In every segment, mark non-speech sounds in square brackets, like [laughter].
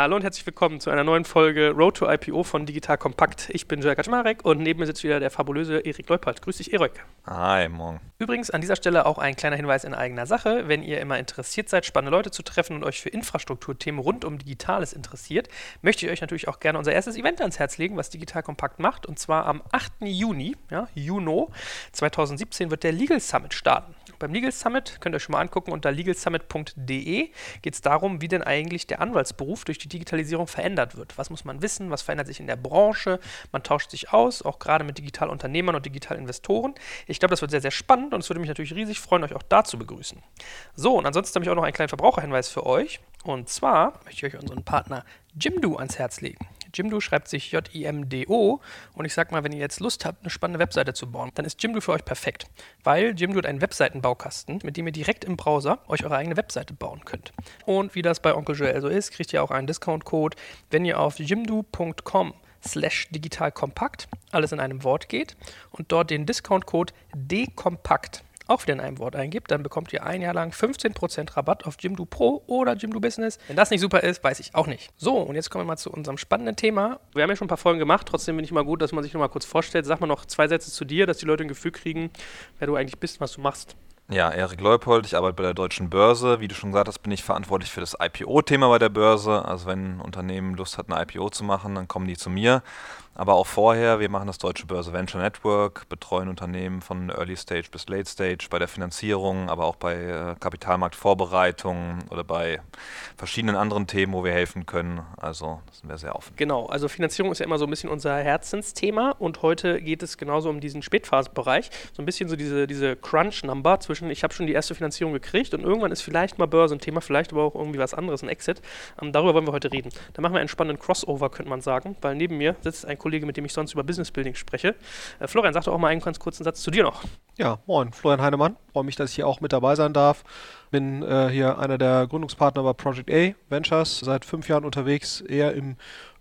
Hallo und herzlich willkommen zu einer neuen Folge Road to IPO von Digital Kompakt. Ich bin Jörg Kaczmarek und neben mir sitzt wieder der fabulöse Erik Leupert. Grüß dich, Erik. Hi, morgen. Übrigens an dieser Stelle auch ein kleiner Hinweis in eigener Sache. Wenn ihr immer interessiert seid, spannende Leute zu treffen und euch für Infrastrukturthemen rund um Digitales interessiert, möchte ich euch natürlich auch gerne unser erstes Event ans Herz legen, was Digital Kompakt macht. Und zwar am 8. Juni, ja, Juno 2017, wird der Legal Summit starten. Beim Legal Summit könnt ihr euch schon mal angucken unter legalsummit.de geht es darum, wie denn eigentlich der Anwaltsberuf durch die Digitalisierung verändert wird. Was muss man wissen? Was verändert sich in der Branche? Man tauscht sich aus, auch gerade mit Digitalunternehmern und Digitalinvestoren. Ich glaube, das wird sehr, sehr spannend und es würde mich natürlich riesig freuen, euch auch da zu begrüßen. So, und ansonsten habe ich auch noch einen kleinen Verbraucherhinweis für euch. Und zwar möchte ich euch unseren Partner Jimdo ans Herz legen. Jimdo schreibt sich J-I-M-D-O. Und ich sag mal, wenn ihr jetzt Lust habt, eine spannende Webseite zu bauen, dann ist Jimdo für euch perfekt. Weil Jimdo hat einen Webseitenbaukasten, mit dem ihr direkt im Browser euch eure eigene Webseite bauen könnt. Und wie das bei Onkel Joel so ist, kriegt ihr auch einen Discount-Code, wenn ihr auf jimdo.com slash digitalkompakt alles in einem Wort geht und dort den Discount-Code DKompakt auch wieder in einem Wort eingibt, dann bekommt ihr ein Jahr lang 15% Rabatt auf Jimdo Pro oder Jimdo Business. Wenn das nicht super ist, weiß ich auch nicht. So, und jetzt kommen wir mal zu unserem spannenden Thema. Wir haben ja schon ein paar Folgen gemacht, trotzdem finde ich mal gut, dass man sich noch mal kurz vorstellt. Sag mal noch zwei Sätze zu dir, dass die Leute ein Gefühl kriegen, wer du eigentlich bist, was du machst. Ja, Erik Leupold, ich arbeite bei der Deutschen Börse. Wie du schon gesagt hast, bin ich verantwortlich für das IPO-Thema bei der Börse. Also wenn ein Unternehmen Lust hat, ein IPO zu machen, dann kommen die zu mir aber auch vorher. Wir machen das Deutsche Börse Venture Network, betreuen Unternehmen von Early Stage bis Late Stage bei der Finanzierung, aber auch bei äh, Kapitalmarktvorbereitung oder bei verschiedenen anderen Themen, wo wir helfen können. Also sind wir sehr offen. Genau, also Finanzierung ist ja immer so ein bisschen unser Herzensthema und heute geht es genauso um diesen Spätphasenbereich. So ein bisschen so diese, diese Crunch-Number zwischen, ich habe schon die erste Finanzierung gekriegt und irgendwann ist vielleicht mal Börse ein Thema, vielleicht aber auch irgendwie was anderes, ein Exit. Ähm, darüber wollen wir heute reden. Da machen wir einen spannenden Crossover, könnte man sagen, weil neben mir sitzt ein Kollege, Kollege, mit dem ich sonst über Business Building spreche. Äh, Florian, sag doch auch mal einen ganz kurzen Satz zu dir noch. Ja, moin, Florian Heinemann. Freue mich, dass ich hier auch mit dabei sein darf. Bin äh, hier einer der Gründungspartner bei Project A Ventures, seit fünf Jahren unterwegs, eher im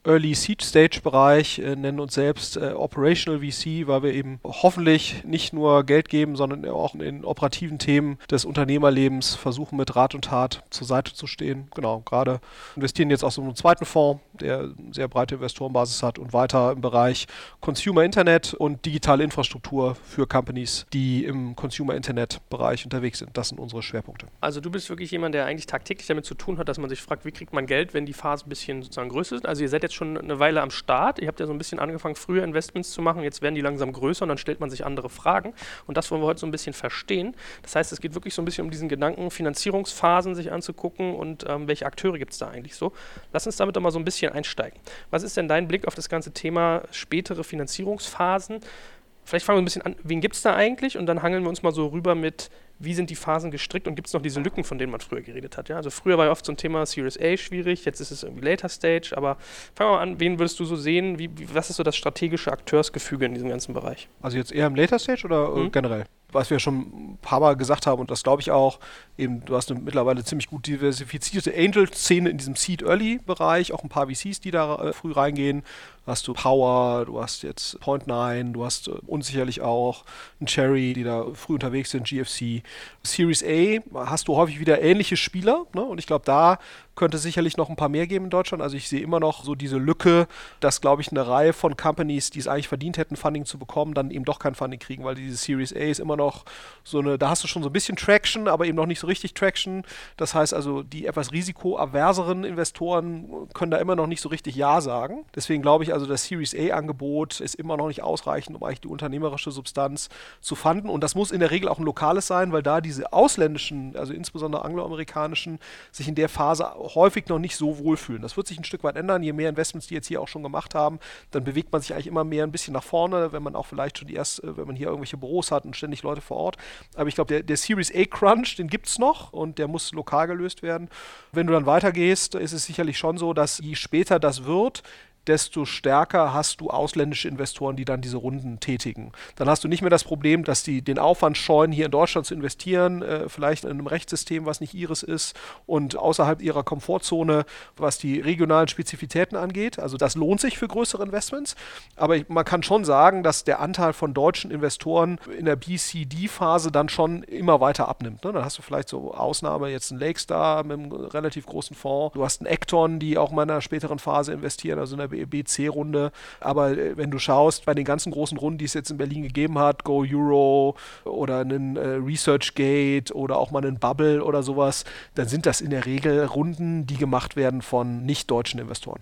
Early Seed Stage Bereich, äh, nennen uns selbst äh, Operational VC, weil wir eben hoffentlich nicht nur Geld geben, sondern auch in operativen Themen des Unternehmerlebens versuchen mit Rat und Tat zur Seite zu stehen. Genau, gerade investieren jetzt auch so einen zweiten Fonds, der sehr breite Investorenbasis hat und weiter im Bereich Consumer Internet und digitale Infrastruktur für Companies, die im Consumer Internet Bereich unterwegs sind. Das sind unsere Schwerpunkte. Also du bist wirklich jemand, der eigentlich tagtäglich damit zu tun hat, dass man sich fragt, wie kriegt man Geld, wenn die Phase ein bisschen sozusagen größer ist. Also ihr seid jetzt schon eine Weile am Start. Ihr habt ja so ein bisschen angefangen, früher Investments zu machen. Jetzt werden die langsam größer und dann stellt man sich andere Fragen. Und das wollen wir heute so ein bisschen verstehen. Das heißt, es geht wirklich so ein bisschen um diesen Gedanken, Finanzierungsphasen sich anzugucken und ähm, welche Akteure gibt es da eigentlich so. Lass uns damit doch mal so ein bisschen einsteigen. Was ist denn dein Blick auf das ganze Thema spätere Finanzierungsphasen? Vielleicht fangen wir ein bisschen an, wen gibt es da eigentlich? Und dann hangeln wir uns mal so rüber mit, wie sind die Phasen gestrickt und gibt es noch diese Lücken, von denen man früher geredet hat? Ja? Also früher war ja oft so ein Thema Series A schwierig, jetzt ist es irgendwie Later Stage, aber fangen wir mal an, wen würdest du so sehen? Wie, wie, was ist so das strategische Akteursgefüge in diesem ganzen Bereich? Also jetzt eher im Later Stage oder mhm. generell? was wir schon ein paar Mal gesagt haben, und das glaube ich auch, eben, du hast eine mittlerweile ziemlich gut diversifizierte Angel-Szene in diesem Seed-Early-Bereich, auch ein paar VCs, die da äh, früh reingehen. Hast du Power, du hast jetzt Point9, du hast äh, unsicherlich auch ein Cherry, die da früh unterwegs sind, GFC. Series A hast du häufig wieder ähnliche Spieler, ne? und ich glaube, da könnte sicherlich noch ein paar mehr geben in Deutschland. Also ich sehe immer noch so diese Lücke, dass, glaube ich, eine Reihe von Companies, die es eigentlich verdient hätten, Funding zu bekommen, dann eben doch kein Funding kriegen, weil diese Series A ist immer noch so eine, da hast du schon so ein bisschen Traction, aber eben noch nicht so richtig Traction. Das heißt also, die etwas risikoaverseren Investoren können da immer noch nicht so richtig Ja sagen. Deswegen glaube ich also, das Series A-Angebot ist immer noch nicht ausreichend, um eigentlich die unternehmerische Substanz zu fanden. Und das muss in der Regel auch ein lokales sein, weil da diese ausländischen, also insbesondere angloamerikanischen, sich in der Phase häufig noch nicht so wohlfühlen. Das wird sich ein Stück weit ändern. Je mehr Investments die jetzt hier auch schon gemacht haben, dann bewegt man sich eigentlich immer mehr ein bisschen nach vorne, wenn man auch vielleicht schon die erst, äh, wenn man hier irgendwelche Büros hat und ständig Leute vor Ort. Aber ich glaube, der, der Series A Crunch, den gibt es noch und der muss lokal gelöst werden. Wenn du dann weitergehst, ist es sicherlich schon so, dass je später das wird, desto stärker hast du ausländische Investoren, die dann diese Runden tätigen. Dann hast du nicht mehr das Problem, dass die den Aufwand scheuen, hier in Deutschland zu investieren, äh, vielleicht in einem Rechtssystem, was nicht ihres ist und außerhalb ihrer Komfortzone, was die regionalen Spezifitäten angeht. Also das lohnt sich für größere Investments. Aber ich, man kann schon sagen, dass der Anteil von deutschen Investoren in der BCD-Phase dann schon immer weiter abnimmt. Ne? Dann hast du vielleicht so Ausnahme, jetzt ein Lakestar mit einem relativ großen Fonds. Du hast einen Ecton, die auch mal in einer späteren Phase investieren, also in der BC-Runde. Aber äh, wenn du schaust, bei den ganzen großen Runden, die es jetzt in Berlin gegeben hat, Go Euro oder einen äh, ResearchGate oder auch mal einen Bubble oder sowas, dann sind das in der Regel Runden, die gemacht werden von nicht-deutschen Investoren.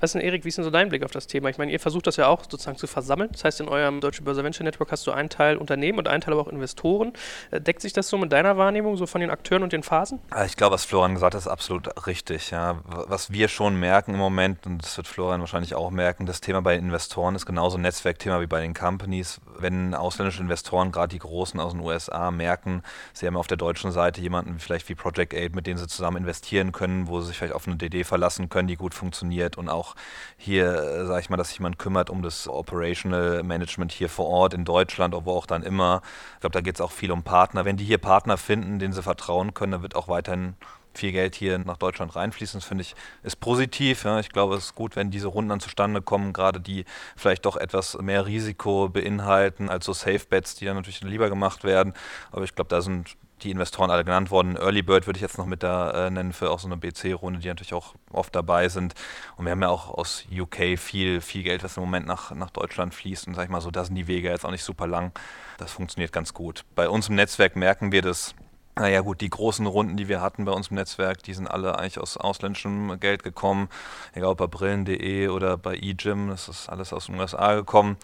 Was ist denn, Erik, wie ist denn so dein Blick auf das Thema? Ich meine, ihr versucht das ja auch sozusagen zu versammeln. Das heißt, in eurem Deutsche Börse Venture Network hast du einen Teil Unternehmen und einen Teil aber auch Investoren. Äh, deckt sich das so mit deiner Wahrnehmung, so von den Akteuren und den Phasen? Ich glaube, was Florian gesagt hat, ist absolut richtig. Ja. Was wir schon merken im Moment, und das wird Florian wahrscheinlich auch merken, das Thema bei Investoren ist genauso ein Netzwerkthema wie bei den Companies. Wenn ausländische Investoren, gerade die großen aus den USA, merken, sie haben auf der deutschen Seite jemanden vielleicht wie Project Aid, mit dem sie zusammen investieren können, wo sie sich vielleicht auf eine DD verlassen können, die gut funktioniert und auch hier, äh, sage ich mal, dass sich jemand kümmert um das Operational Management hier vor Ort in Deutschland, wo auch dann immer. Ich glaube, da geht es auch viel um Partner. Wenn die hier Partner finden, denen sie vertrauen können, dann wird auch weiterhin viel Geld hier nach Deutschland reinfließen. Das finde ich ist positiv. Ja. Ich glaube, es ist gut, wenn diese Runden dann zustande kommen, gerade die vielleicht doch etwas mehr Risiko beinhalten als so Safe Bets, die dann natürlich lieber gemacht werden. Aber ich glaube, da sind die Investoren alle genannt worden. Early Bird würde ich jetzt noch mit da äh, nennen für auch so eine BC-Runde, die natürlich auch oft dabei sind. Und wir haben ja auch aus UK viel, viel Geld, was im Moment nach, nach Deutschland fließt. Und sag ich mal so, da sind die Wege jetzt auch nicht super lang. Das funktioniert ganz gut. Bei uns im Netzwerk merken wir das. Naja gut, die großen Runden, die wir hatten bei uns im Netzwerk, die sind alle eigentlich aus ausländischem Geld gekommen. Egal ob bei Brillen.de oder bei eGym, das ist alles aus den USA gekommen.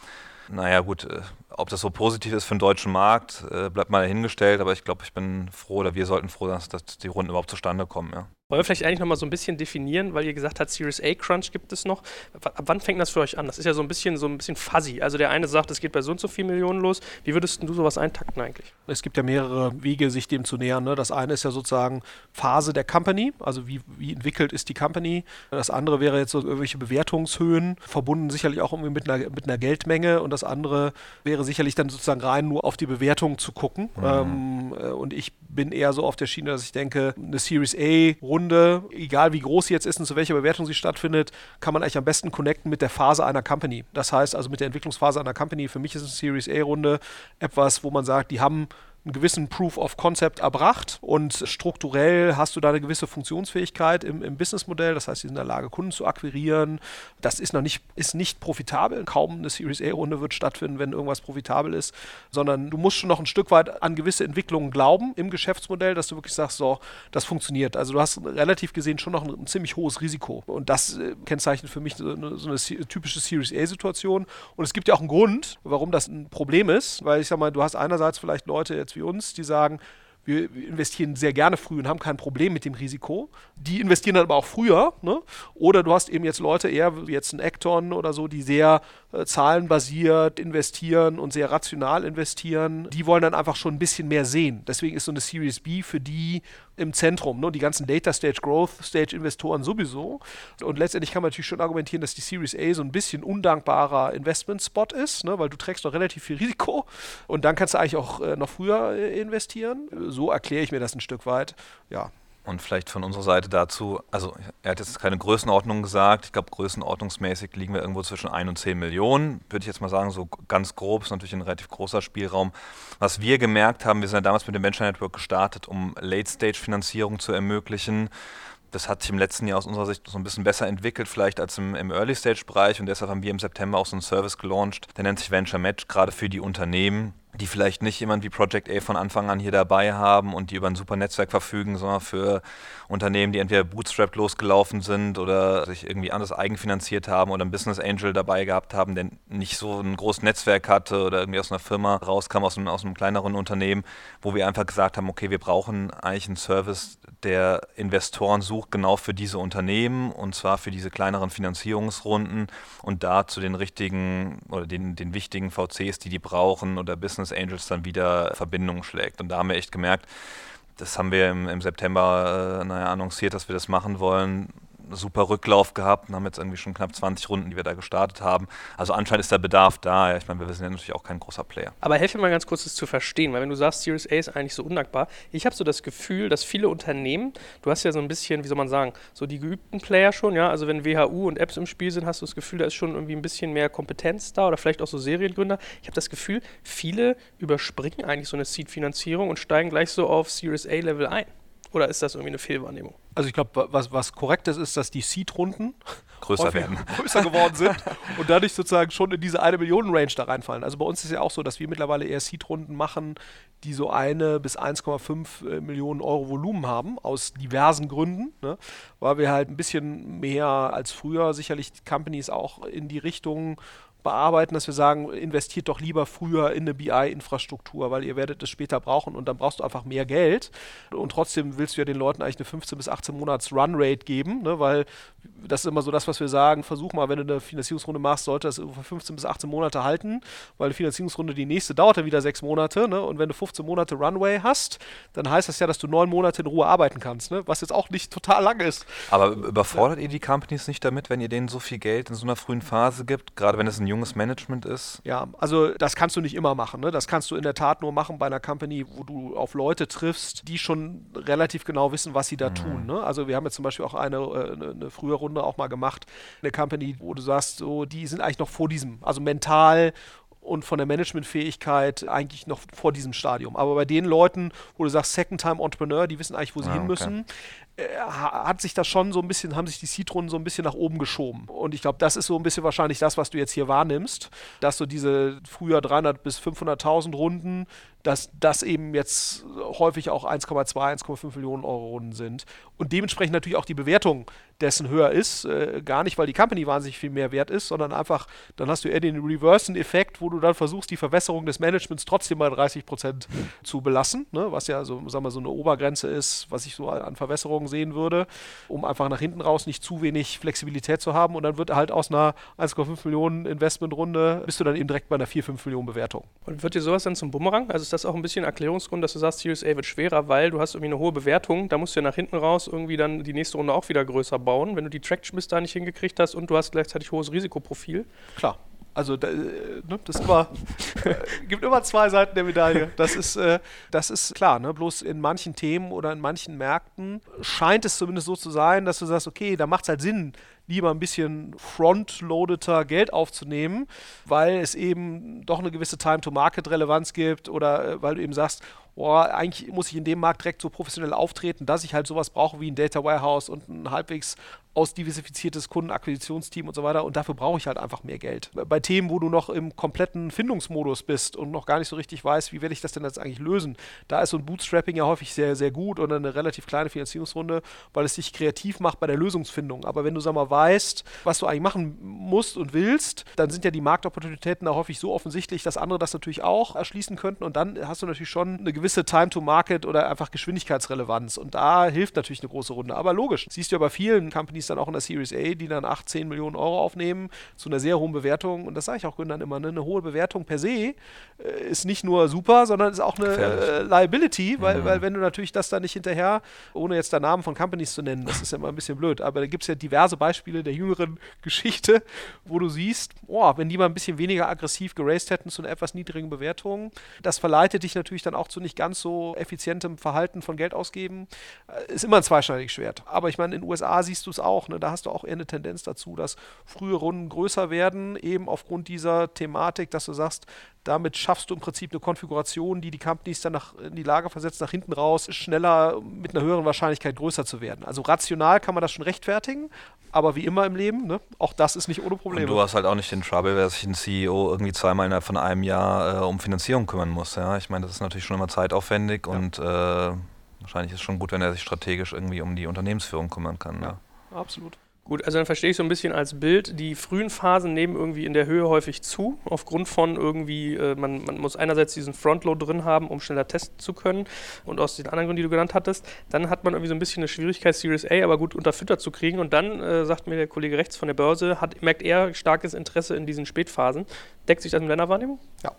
Naja gut, äh, ob das so positiv ist für den deutschen Markt, äh, bleibt mal dahingestellt, aber ich glaube, ich bin froh oder wir sollten froh sein, dass die Runden überhaupt zustande kommen. Ja. Wollen wir vielleicht eigentlich nochmal so ein bisschen definieren, weil ihr gesagt habt, Series A Crunch gibt es noch. Ab wann fängt das für euch an? Das ist ja so ein bisschen so ein bisschen fuzzy. Also der eine sagt, es geht bei so und so viel Millionen los. Wie würdest du sowas eintakten eigentlich? Es gibt ja mehrere Wege, sich dem zu nähern. Ne? Das eine ist ja sozusagen Phase der Company, also wie, wie entwickelt ist die Company. Das andere wäre jetzt so irgendwelche Bewertungshöhen, verbunden sicherlich auch irgendwie mit einer, mit einer Geldmenge. Und das andere wäre sicherlich dann sozusagen rein nur auf die Bewertung zu gucken. Mhm. Ähm, äh, und ich bin eher so auf der Schiene, dass ich denke, eine Series A Runde, egal wie groß sie jetzt ist und zu welcher Bewertung sie stattfindet, kann man eigentlich am besten connecten mit der Phase einer Company. Das heißt also mit der Entwicklungsphase einer Company. Für mich ist eine Series A Runde etwas, wo man sagt, die haben einen gewissen Proof of Concept erbracht und strukturell hast du da eine gewisse Funktionsfähigkeit im, im Businessmodell. Das heißt, sie sind in der Lage, Kunden zu akquirieren. Das ist noch nicht, ist nicht profitabel. Kaum eine Series A-Runde wird stattfinden, wenn irgendwas profitabel ist, sondern du musst schon noch ein Stück weit an gewisse Entwicklungen glauben im Geschäftsmodell, dass du wirklich sagst, so, das funktioniert. Also du hast relativ gesehen schon noch ein, ein ziemlich hohes Risiko. Und das äh, kennzeichnet für mich so eine, so eine typische Series A-Situation. Und es gibt ja auch einen Grund, warum das ein Problem ist, weil ich sag mal, du hast einerseits vielleicht Leute jetzt wie uns, die sagen, wir investieren sehr gerne früh und haben kein Problem mit dem Risiko. Die investieren dann aber auch früher. Ne? Oder du hast eben jetzt Leute, eher wie jetzt ein Acton oder so, die sehr äh, zahlenbasiert investieren und sehr rational investieren. Die wollen dann einfach schon ein bisschen mehr sehen. Deswegen ist so eine Series B für die im Zentrum. Ne? Die ganzen Data Stage, Growth Stage Investoren sowieso. Und letztendlich kann man natürlich schon argumentieren, dass die Series A so ein bisschen undankbarer Investment-Spot ist, ne? weil du trägst noch relativ viel Risiko und dann kannst du eigentlich auch äh, noch früher äh, investieren. So erkläre ich mir das ein Stück weit. Ja. Und vielleicht von unserer Seite dazu, also er hat jetzt keine Größenordnung gesagt. Ich glaube, größenordnungsmäßig liegen wir irgendwo zwischen 1 und 10 Millionen. Würde ich jetzt mal sagen, so ganz grob, ist natürlich ein relativ großer Spielraum. Was wir gemerkt haben, wir sind ja damals mit dem Venture Network gestartet, um Late-Stage-Finanzierung zu ermöglichen. Das hat sich im letzten Jahr aus unserer Sicht so ein bisschen besser entwickelt, vielleicht als im, im Early-Stage-Bereich. Und deshalb haben wir im September auch so einen Service gelauncht, der nennt sich Venture Match, gerade für die Unternehmen die vielleicht nicht jemand wie Project A von Anfang an hier dabei haben und die über ein super Netzwerk verfügen, sondern für Unternehmen, die entweder Bootstrap losgelaufen sind oder sich irgendwie anders eigenfinanziert haben oder ein Business Angel dabei gehabt haben, der nicht so ein großes Netzwerk hatte oder irgendwie aus einer Firma rauskam, aus einem, aus einem kleineren Unternehmen, wo wir einfach gesagt haben, okay, wir brauchen eigentlich einen Service, der Investoren sucht, genau für diese Unternehmen und zwar für diese kleineren Finanzierungsrunden und da zu den richtigen oder den, den wichtigen VCs, die die brauchen oder Business Business Angels dann wieder Verbindungen schlägt. Und da haben wir echt gemerkt, das haben wir im, im September äh, naja, annonciert, dass wir das machen wollen. Super Rücklauf gehabt und haben jetzt irgendwie schon knapp 20 Runden, die wir da gestartet haben. Also anscheinend ist der Bedarf da. Ich meine, wir sind ja natürlich auch kein großer Player. Aber helfe mal ganz kurz, das zu verstehen, weil wenn du sagst, Series A ist eigentlich so undankbar, ich habe so das Gefühl, dass viele Unternehmen, du hast ja so ein bisschen, wie soll man sagen, so die geübten Player schon, ja, also wenn WHU und Apps im Spiel sind, hast du das Gefühl, da ist schon irgendwie ein bisschen mehr Kompetenz da oder vielleicht auch so Seriengründer. Ich habe das Gefühl, viele überspringen eigentlich so eine Seed-Finanzierung und steigen gleich so auf Series A-Level ein. Oder ist das irgendwie eine Fehlwahrnehmung? Also ich glaube, was, was korrekt ist, ist, dass die Seed-Runden größer werden. [laughs] größer geworden [laughs] sind und dadurch sozusagen schon in diese eine Millionen Range da reinfallen. Also bei uns ist ja auch so, dass wir mittlerweile eher Seed-Runden machen, die so eine bis 1,5 äh, Millionen Euro Volumen haben, aus diversen Gründen, ne? weil wir halt ein bisschen mehr als früher sicherlich Companies auch in die Richtung bearbeiten, dass wir sagen, investiert doch lieber früher in eine BI-Infrastruktur, weil ihr werdet es später brauchen und dann brauchst du einfach mehr Geld. Und trotzdem willst du ja den Leuten eigentlich eine 15 bis 18 Monats Run-Rate geben, ne? weil das ist immer so das, was wir sagen, versuch mal, wenn du eine Finanzierungsrunde machst, sollte das für 15 bis 18 Monate halten, weil eine Finanzierungsrunde, die nächste dauert dann wieder sechs Monate. Ne? Und wenn du 15 Monate Runway hast, dann heißt das ja, dass du neun Monate in Ruhe arbeiten kannst, ne? was jetzt auch nicht total lang ist. Aber überfordert ja. ihr die Companies nicht damit, wenn ihr denen so viel Geld in so einer frühen Phase gibt, gerade wenn es ein junges Management ist? Ja, also das kannst du nicht immer machen. Ne? Das kannst du in der Tat nur machen bei einer Company, wo du auf Leute triffst, die schon relativ genau wissen, was sie da mhm. tun. Ne? Also wir haben jetzt zum Beispiel auch eine, äh, eine, eine frühe Runde auch mal gemacht, eine Company, wo du sagst, so, die sind eigentlich noch vor diesem, also mental und von der Managementfähigkeit eigentlich noch vor diesem Stadium. Aber bei den Leuten, wo du sagst, Second-Time-Entrepreneur, die wissen eigentlich, wo sie ah, hin müssen, äh, hat sich das schon so ein bisschen, haben sich die Seed-Runden so ein bisschen nach oben geschoben. Und ich glaube, das ist so ein bisschen wahrscheinlich das, was du jetzt hier wahrnimmst, dass so diese früher 300 bis 500.000 Runden, dass das eben jetzt häufig auch 1,2, 1,5 Millionen Euro Runden sind. Und dementsprechend natürlich auch die Bewertung dessen höher ist. Äh, gar nicht, weil die Company wahnsinnig viel mehr wert ist, sondern einfach, dann hast du eher den Reversen-Effekt, wo du dann versuchst, die Verwässerung des Managements trotzdem bei 30 Prozent zu belassen, ne? was ja so, sagen wir, so eine Obergrenze ist, was ich so an Verwässerungen sehen würde, um einfach nach hinten raus nicht zu wenig Flexibilität zu haben. Und dann wird halt aus einer 1,5 Millionen Investmentrunde, bist du dann eben direkt bei einer 4, 5 Millionen Bewertung. Und wird dir sowas dann zum Bumerang? Also das auch ein bisschen Erklärungsgrund, dass du sagst, Series A wird schwerer, weil du hast irgendwie eine hohe Bewertung, da musst du ja nach hinten raus irgendwie dann die nächste Runde auch wieder größer bauen, wenn du die Traction bis da nicht hingekriegt hast und du hast gleichzeitig hohes Risikoprofil. Klar. Also da, äh, ne, das immer, [laughs] äh, gibt immer zwei Seiten der Medaille. Das ist, äh, das ist klar. Ne? Bloß in manchen Themen oder in manchen Märkten scheint es zumindest so zu sein, dass du sagst, okay, da macht es halt Sinn, lieber ein bisschen frontloadeter Geld aufzunehmen, weil es eben doch eine gewisse Time-to-Market-Relevanz gibt oder äh, weil du eben sagst, oh, eigentlich muss ich in dem Markt direkt so professionell auftreten, dass ich halt sowas brauche wie ein Data Warehouse und ein halbwegs ausdiversifiziertes Kundenakquisitionsteam und so weiter. Und dafür brauche ich halt einfach mehr Geld. Bei Themen, wo du noch im kompletten Findungsmodus bist und noch gar nicht so richtig weißt, wie werde ich das denn jetzt eigentlich lösen, da ist so ein Bootstrapping ja häufig sehr, sehr gut oder eine relativ kleine Finanzierungsrunde, weil es dich kreativ macht bei der Lösungsfindung. Aber wenn du, sag mal, weißt, was du eigentlich machen musst und willst, dann sind ja die Marktopportunitäten da häufig so offensichtlich, dass andere das natürlich auch erschließen könnten. Und dann hast du natürlich schon eine gewisse Time to Market oder einfach Geschwindigkeitsrelevanz. Und da hilft natürlich eine große Runde. Aber logisch, siehst du ja bei vielen Companies, dann auch in der Series A, die dann 8, 10 Millionen Euro aufnehmen, zu einer sehr hohen Bewertung. Und das sage ich auch Gründern immer, ne? eine hohe Bewertung per se äh, ist nicht nur super, sondern ist auch eine äh, Liability, weil, mhm. weil wenn du natürlich das dann nicht hinterher, ohne jetzt den Namen von Companies zu nennen, das ist ja immer ein bisschen blöd, aber da gibt es ja diverse Beispiele der jüngeren [laughs] Geschichte, wo du siehst, oh, wenn die mal ein bisschen weniger aggressiv geraced hätten zu einer etwas niedrigen Bewertung, das verleitet dich natürlich dann auch zu nicht ganz so effizientem Verhalten von Geld ausgeben. Äh, ist immer ein zweischneidiges Schwert. Aber ich meine, in den USA siehst du es auch, auch. Ne? Da hast du auch eher eine Tendenz dazu, dass frühe Runden größer werden, eben aufgrund dieser Thematik, dass du sagst, damit schaffst du im Prinzip eine Konfiguration, die die Companies dann nach, in die Lage versetzt, nach hinten raus schneller mit einer höheren Wahrscheinlichkeit größer zu werden. Also rational kann man das schon rechtfertigen, aber wie immer im Leben, ne, auch das ist nicht ohne Probleme. Und du hast halt auch nicht den Trouble, dass sich ein CEO irgendwie zweimal innerhalb von einem Jahr äh, um Finanzierung kümmern muss. Ja? Ich meine, das ist natürlich schon immer zeitaufwendig ja. und äh, wahrscheinlich ist es schon gut, wenn er sich strategisch irgendwie um die Unternehmensführung kümmern kann. Ja. Ne? absolut. Gut, also dann verstehe ich so ein bisschen als Bild, die frühen Phasen nehmen irgendwie in der Höhe häufig zu, aufgrund von irgendwie, äh, man, man muss einerseits diesen Frontload drin haben, um schneller testen zu können und aus den anderen Gründen, die du genannt hattest, dann hat man irgendwie so ein bisschen eine Schwierigkeit, Series A aber gut unterfüttert zu kriegen und dann, äh, sagt mir der Kollege rechts von der Börse, hat, merkt er starkes Interesse in diesen Spätphasen. Deckt sich das mit deiner Wahrnehmung? Ja.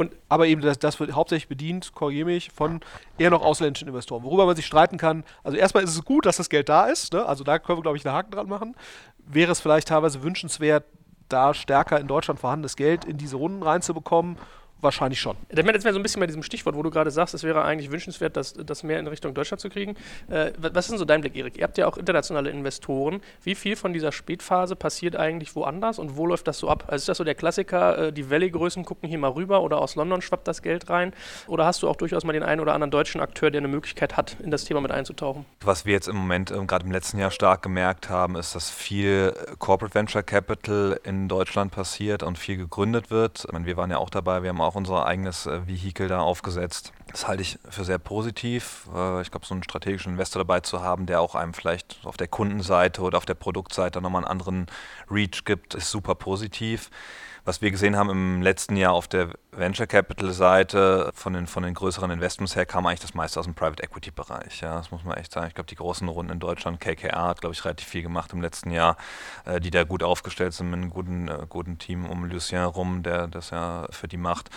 Und, aber eben das, das wird hauptsächlich bedient, korrigiere mich, von eher noch ausländischen Investoren. Worüber man sich streiten kann, also erstmal ist es gut, dass das Geld da ist, ne? also da können wir, glaube ich, einen Haken dran machen. Wäre es vielleicht teilweise wünschenswert, da stärker in Deutschland vorhandenes Geld in diese Runden reinzubekommen wahrscheinlich schon. Jetzt wären wir so ein bisschen bei diesem Stichwort, wo du gerade sagst, es wäre eigentlich wünschenswert, das, das mehr in Richtung Deutschland zu kriegen. Äh, was ist denn so dein Blick, Erik? Ihr habt ja auch internationale Investoren. Wie viel von dieser Spätphase passiert eigentlich woanders und wo läuft das so ab? Also ist das so der Klassiker, äh, die Valley-Größen gucken hier mal rüber oder aus London schwappt das Geld rein? Oder hast du auch durchaus mal den einen oder anderen deutschen Akteur, der eine Möglichkeit hat, in das Thema mit einzutauchen? Was wir jetzt im Moment, äh, gerade im letzten Jahr stark gemerkt haben, ist, dass viel Corporate Venture Capital in Deutschland passiert und viel gegründet wird. Ich meine, wir waren ja auch dabei, wir haben auch unser eigenes äh, Vehikel da aufgesetzt. Das halte ich für sehr positiv. Äh, ich glaube, so einen strategischen Investor dabei zu haben, der auch einem vielleicht auf der Kundenseite oder auf der Produktseite nochmal einen anderen Reach gibt, ist super positiv was wir gesehen haben im letzten Jahr auf der Venture Capital Seite von den, von den größeren Investments her kam eigentlich das meiste aus dem Private Equity Bereich. Ja, das muss man echt sagen. Ich glaube, die großen Runden in Deutschland, KKR hat, glaube ich, relativ viel gemacht im letzten Jahr, äh, die da gut aufgestellt sind mit einem guten, äh, guten Team um Lucien rum, der das ja für die macht.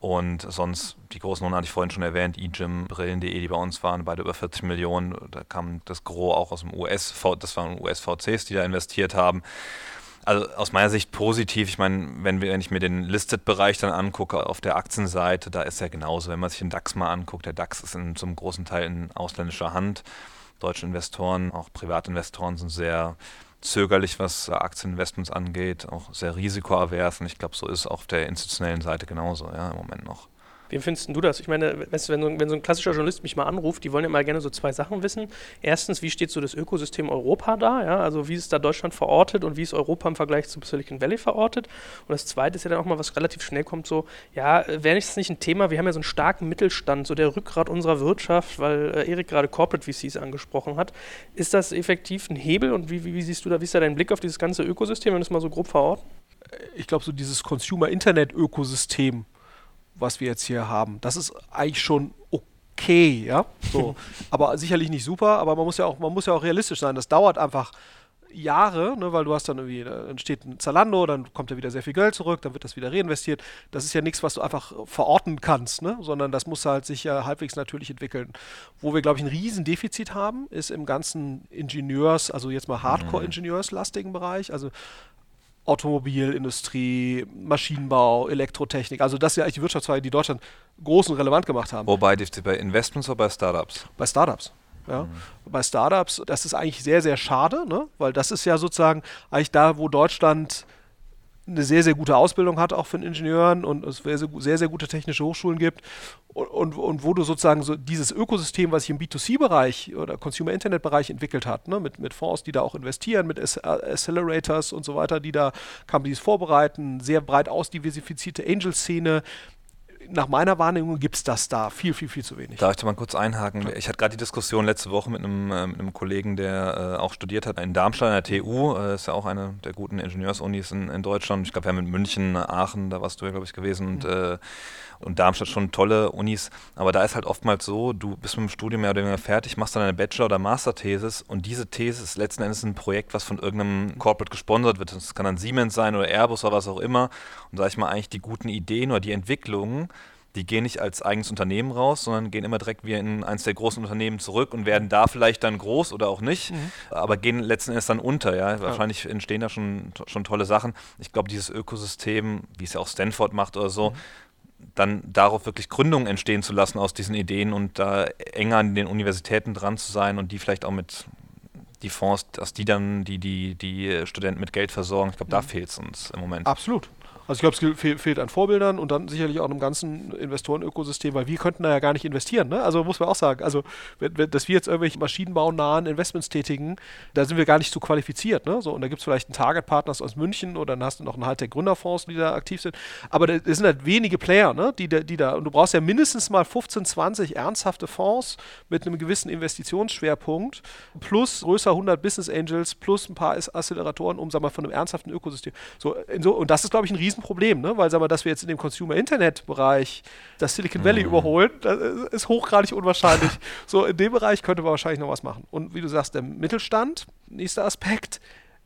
Und sonst, die großen Runden hatte ich vorhin schon erwähnt, eGym, Brillen.de, die bei uns waren, beide über 40 Millionen. Da kam das Gros auch aus dem US, das waren US-VCs, die da investiert haben. Also aus meiner Sicht positiv. Ich meine, wenn, wenn ich mir den Listed-Bereich dann angucke auf der Aktienseite, da ist ja genauso. Wenn man sich den DAX mal anguckt, der DAX ist in zum großen Teil in ausländischer Hand. Deutsche Investoren, auch Privatinvestoren sind sehr zögerlich, was Aktieninvestments angeht, auch sehr risikoavers. Und ich glaube, so ist es auf der institutionellen Seite genauso, ja, im Moment noch. Wie findest du das? Ich meine, wenn so, wenn so ein klassischer Journalist mich mal anruft, die wollen ja mal gerne so zwei Sachen wissen. Erstens, wie steht so das Ökosystem Europa da? Ja? Also wie ist da Deutschland verortet und wie ist Europa im Vergleich zum Silicon Valley verortet? Und das Zweite ist ja dann auch mal, was relativ schnell kommt, so, ja, wäre das nicht ein Thema, wir haben ja so einen starken Mittelstand, so der Rückgrat unserer Wirtschaft, weil äh, Erik gerade Corporate VCs angesprochen hat. Ist das effektiv ein Hebel und wie, wie, wie siehst du da, wie ist da dein Blick auf dieses ganze Ökosystem, wenn du es mal so grob verorten? Ich glaube, so dieses Consumer-Internet-Ökosystem, was wir jetzt hier haben. Das ist eigentlich schon okay, ja. So. [laughs] aber sicherlich nicht super, aber man muss ja auch, man muss ja auch realistisch sein. Das dauert einfach Jahre, ne, weil du hast dann irgendwie, dann steht ein Zalando, dann kommt da wieder sehr viel Geld zurück, dann wird das wieder reinvestiert. Das ist ja nichts, was du einfach verorten kannst, ne, sondern das muss halt sich ja halbwegs natürlich entwickeln. Wo wir, glaube ich, ein Riesendefizit haben, ist im ganzen Ingenieurs, also jetzt mal Hardcore-Ingenieurslastigen Bereich. Also Automobilindustrie, Maschinenbau, Elektrotechnik. Also das sind ja eigentlich die Wirtschaftszweige, die Deutschland groß und relevant gemacht haben. Wobei bei Investments oder bei Startups? Bei Startups. Ja. Mhm. Bei Startups, das ist eigentlich sehr, sehr schade, ne? weil das ist ja sozusagen eigentlich da, wo Deutschland eine sehr, sehr gute Ausbildung hat, auch von Ingenieuren und es sehr, sehr, gute technische Hochschulen gibt. Und, und, und, wo du sozusagen so dieses Ökosystem, was sich im B2C-Bereich oder Consumer-Internet-Bereich entwickelt hat, ne, mit, mit Fonds, die da auch investieren, mit Accelerators und so weiter, die da Companies vorbereiten, sehr breit ausdiversifizierte Angel-Szene, nach meiner Wahrnehmung gibt es das da viel, viel, viel zu wenig. Darf ich da mal kurz einhaken? Ich hatte gerade die Diskussion letzte Woche mit einem, äh, mit einem Kollegen, der äh, auch studiert hat in Darmstadt an der TU. Äh, ist ja auch eine der guten Ingenieursunis in, in Deutschland. Ich glaube, wir haben in München, Aachen, da warst du ja, glaube ich, gewesen. Mhm. Und äh, und Darmstadt schon tolle Unis, aber da ist halt oftmals so, du bist mit dem Studium mehr oder weniger fertig, machst dann eine Bachelor- oder Masterthesis und diese These ist letzten Endes ein Projekt, was von irgendeinem Corporate gesponsert wird. Das kann dann Siemens sein oder Airbus oder was auch immer. Und sag ich mal, eigentlich die guten Ideen oder die Entwicklungen, die gehen nicht als eigenes Unternehmen raus, sondern gehen immer direkt wieder in eines der großen Unternehmen zurück und werden da vielleicht dann groß oder auch nicht, mhm. aber gehen letzten Endes dann unter. Ja? Wahrscheinlich entstehen da schon, schon tolle Sachen. Ich glaube, dieses Ökosystem, wie es ja auch Stanford macht oder so, mhm dann darauf wirklich Gründungen entstehen zu lassen aus diesen Ideen und da enger an den Universitäten dran zu sein und die vielleicht auch mit die Fonds, dass die dann die, die, die Studenten mit Geld versorgen. Ich glaube, da mhm. fehlt es uns im Moment. Absolut. Also ich glaube, es fehl, fehlt an Vorbildern und dann sicherlich auch einem ganzen Investorenökosystem, weil wir könnten da ja gar nicht investieren. Ne? Also muss man auch sagen, also wenn, wenn, dass wir jetzt irgendwelche maschinenbaunahen Investments tätigen, da sind wir gar nicht so qualifiziert. Ne? So, und da gibt es vielleicht einen Target-Partners aus München oder dann hast du noch einen halt der Gründerfonds, die da aktiv sind. Aber das sind halt wenige Player, ne? die, die da, und du brauchst ja mindestens mal 15, 20 ernsthafte Fonds mit einem gewissen Investitionsschwerpunkt plus größer 100 Business Angels plus ein paar Acceleratoren, um, sagen wir, von einem ernsthaften Ökosystem. So, so, und das ist, glaube ich, ein riesen Problem, ne? weil, sagen wir, dass wir jetzt in dem Consumer-Internet-Bereich das Silicon Valley mhm. überholen, das ist hochgradig unwahrscheinlich. so, in dem Bereich könnte man wahrscheinlich noch was machen. Und wie du sagst, der Mittelstand, nächster Aspekt,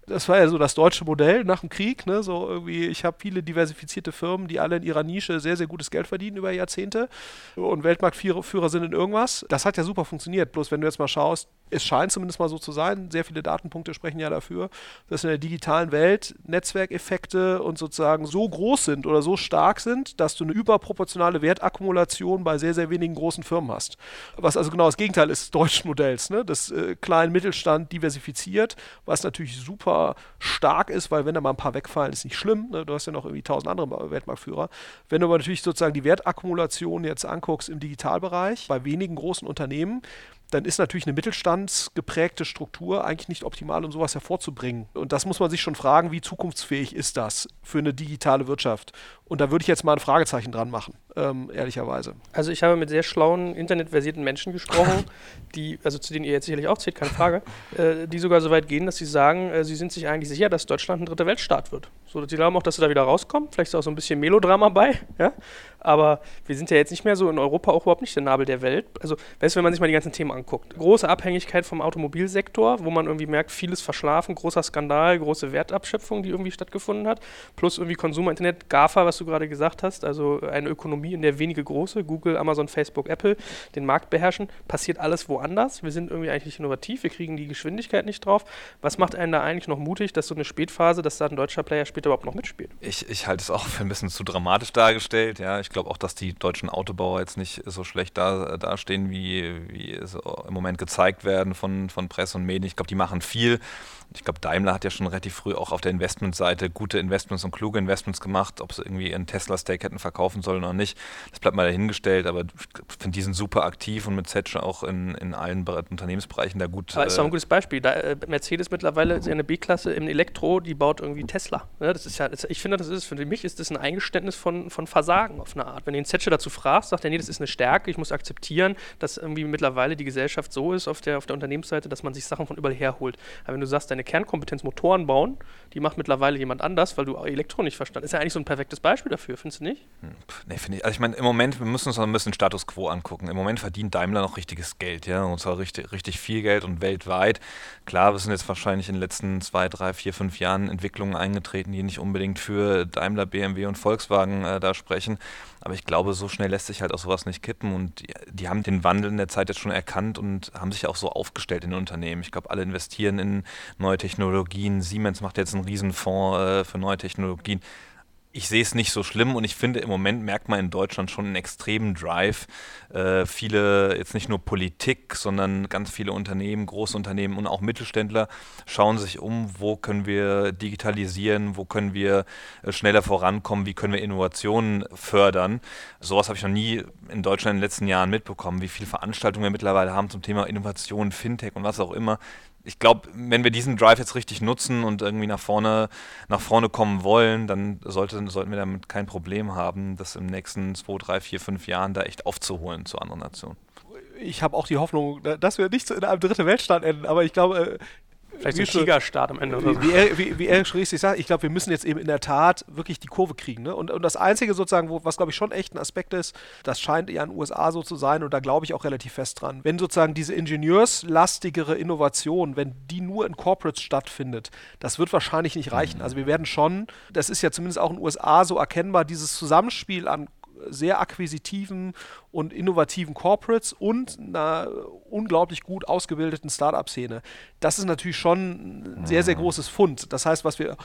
Das war ja so das deutsche Modell nach dem Krieg. Ne? So irgendwie, ich habe viele diversifizierte Firmen, die alle in ihrer Nische sehr, sehr gutes Geld verdienen über Jahrzehnte und Weltmarktführer sind in irgendwas. Das hat ja super funktioniert. Bloß wenn du jetzt mal schaust, es scheint zumindest mal so zu sein, sehr viele Datenpunkte sprechen ja dafür, dass in der digitalen Welt Netzwerkeffekte und sozusagen so groß sind oder so stark sind, dass du eine überproportionale Wertakkumulation bei sehr, sehr wenigen großen Firmen hast. Was also genau das Gegenteil ist des deutschen Modells, ne? das äh, kleinen Mittelstand diversifiziert, was natürlich super stark ist, weil wenn da mal ein paar wegfallen, ist nicht schlimm, ne? du hast ja noch irgendwie tausend andere Weltmarktführer. Wenn du aber natürlich sozusagen die Wertakkumulation jetzt anguckst im Digitalbereich, bei wenigen großen Unternehmen, dann ist natürlich eine mittelstandsgeprägte Struktur eigentlich nicht optimal, um sowas hervorzubringen. Und das muss man sich schon fragen, wie zukunftsfähig ist das für eine digitale Wirtschaft? Und da würde ich jetzt mal ein Fragezeichen dran machen, ähm, ehrlicherweise. Also ich habe mit sehr schlauen, internetversierten Menschen gesprochen, [laughs] die, also zu denen ihr jetzt sicherlich auch zählt, keine Frage, äh, die sogar so weit gehen, dass sie sagen, äh, sie sind sich eigentlich sicher, dass Deutschland ein dritter Weltstaat wird. So, sie glauben auch, dass sie da wieder rauskommen. Vielleicht ist auch so ein bisschen Melodrama bei, ja. Aber wir sind ja jetzt nicht mehr so in Europa auch überhaupt nicht der Nabel der Welt. Also, weißt du, wenn man sich mal die ganzen Themen anguckt. Große Abhängigkeit vom Automobilsektor, wo man irgendwie merkt, vieles verschlafen, großer Skandal, große Wertabschöpfung, die irgendwie stattgefunden hat. Plus irgendwie Konsumer, Internet, GAFA, was du gerade gesagt hast. Also eine Ökonomie, in der wenige große, Google, Amazon, Facebook, Apple, den Markt beherrschen. Passiert alles woanders. Wir sind irgendwie eigentlich innovativ. Wir kriegen die Geschwindigkeit nicht drauf. Was macht einen da eigentlich noch mutig, dass so eine Spätphase, dass da ein deutscher Player später überhaupt noch mitspielt? Ich, ich halte es auch für ein bisschen zu dramatisch dargestellt. Ja, ich glaube auch, dass die deutschen Autobauer jetzt nicht so schlecht da, dastehen, wie, wie so im Moment gezeigt werden von, von Presse und Medien. Ich glaube, die machen viel. Ich glaube, Daimler hat ja schon relativ früh auch auf der Investmentseite gute Investments und kluge Investments gemacht. Ob sie irgendwie ihren Tesla-Stake hätten verkaufen sollen oder nicht, das bleibt mal dahingestellt. Aber ich finde, die sind super aktiv und mit Zetsche auch in, in allen Unternehmensbereichen da gut. Aber ist doch ein gutes Beispiel. Da, äh, Mercedes mittlerweile ist ja eine B-Klasse im Elektro, die baut irgendwie Tesla. Ja, das ist ja, ich finde, das ist für mich ist das ein Eingeständnis von, von Versagen auf eine Art. Wenn du den Zetsche dazu fragst, sagt er, nee, das ist eine Stärke, ich muss akzeptieren, dass irgendwie mittlerweile die Gesellschaft so ist auf der, auf der Unternehmensseite, dass man sich Sachen von überall herholt. Aber wenn du sagst, deine Kernkompetenz Motoren bauen, die macht mittlerweile jemand anders, weil du Elektro nicht verstanden. Ist ja eigentlich so ein perfektes Beispiel dafür, findest du nicht? Hm, nee, finde ich. Also ich meine, im Moment, wir müssen uns noch ein bisschen Status Quo angucken. Im Moment verdient Daimler noch richtiges Geld, ja, und zwar richtig, richtig viel Geld und weltweit. Klar, wir sind jetzt wahrscheinlich in den letzten zwei, drei, vier, fünf Jahren Entwicklungen eingetreten, die nicht unbedingt für Daimler, BMW und Volkswagen äh, da sprechen. Aber ich glaube, so schnell lässt sich halt auch sowas nicht kippen. Und die, die, haben den Wandel in der Zeit jetzt schon erkannt und haben sich auch so aufgestellt in den Unternehmen. Ich glaube, alle investieren in neue Technologien. Siemens macht jetzt einen Riesenfonds äh, für neue Technologien ich sehe es nicht so schlimm und ich finde, im Moment merkt man in Deutschland schon einen extremen Drive. Äh, viele, jetzt nicht nur Politik, sondern ganz viele Unternehmen, Großunternehmen und auch Mittelständler schauen sich um, wo können wir digitalisieren, wo können wir äh, schneller vorankommen, wie können wir Innovationen fördern. Sowas habe ich noch nie in Deutschland in den letzten Jahren mitbekommen, wie viele Veranstaltungen wir mittlerweile haben zum Thema Innovation, Fintech und was auch immer ich glaube, wenn wir diesen Drive jetzt richtig nutzen und irgendwie nach vorne, nach vorne kommen wollen, dann sollte, sollten wir damit kein Problem haben, das im nächsten zwei, drei, vier, fünf Jahren da echt aufzuholen zu anderen Nationen. Ich habe auch die Hoffnung, dass wir nicht in einem dritten Weltstaat enden, aber ich glaube, Vielleicht ein Tigerstart am Ende. Wie, wie, er, wie, wie er schon richtig sagt, ich glaube, wir müssen jetzt eben in der Tat wirklich die Kurve kriegen. Ne? Und, und das Einzige sozusagen, wo, was glaube ich schon echt ein Aspekt ist, das scheint ja in den USA so zu sein und da glaube ich auch relativ fest dran. Wenn sozusagen diese ingenieurslastigere Innovation, wenn die nur in Corporates stattfindet, das wird wahrscheinlich nicht reichen. Also wir werden schon, das ist ja zumindest auch in den USA so erkennbar, dieses Zusammenspiel an sehr akquisitiven und innovativen Corporates und einer unglaublich gut ausgebildeten Startup-Szene. Das ist natürlich schon ein sehr, sehr mhm. großes Fund. Das heißt, was wir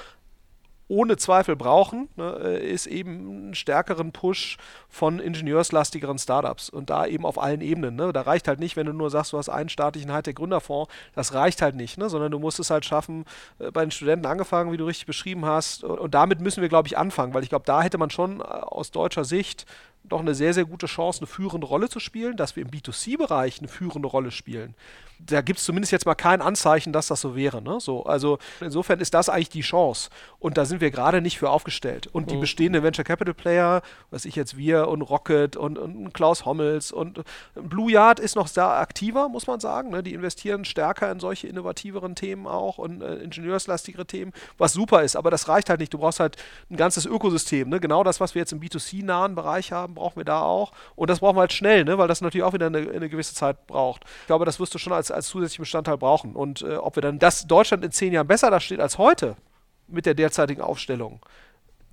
ohne Zweifel brauchen, ne, ist eben einen stärkeren Push von ingenieurslastigeren Startups und da eben auf allen Ebenen. Ne. Da reicht halt nicht, wenn du nur sagst, du hast einen staatlichen Hightech-Gründerfonds, das reicht halt nicht, ne, sondern du musst es halt schaffen, äh, bei den Studenten angefangen, wie du richtig beschrieben hast. Und, und damit müssen wir, glaube ich, anfangen, weil ich glaube, da hätte man schon äh, aus deutscher Sicht doch eine sehr, sehr gute Chance, eine führende Rolle zu spielen, dass wir im B2C-Bereich eine führende Rolle spielen. Da gibt es zumindest jetzt mal kein Anzeichen, dass das so wäre. Ne? So, also insofern ist das eigentlich die Chance. Und da sind wir gerade nicht für aufgestellt. Und die mhm. bestehenden Venture Capital Player, was ich jetzt wir und Rocket und, und Klaus Hommels und Blue Yard ist noch sehr aktiver, muss man sagen. Ne? Die investieren stärker in solche innovativeren Themen auch und äh, ingenieurslastigere Themen, was super ist. Aber das reicht halt nicht. Du brauchst halt ein ganzes Ökosystem. Ne? Genau das, was wir jetzt im B2C-nahen Bereich haben, brauchen wir da auch. Und das brauchen wir halt schnell, ne? weil das natürlich auch wieder eine, eine gewisse Zeit braucht. Ich glaube, das wirst du schon als, als zusätzlichen Bestandteil brauchen. Und äh, ob wir dann, dass Deutschland in zehn Jahren besser da steht als heute mit der derzeitigen Aufstellung,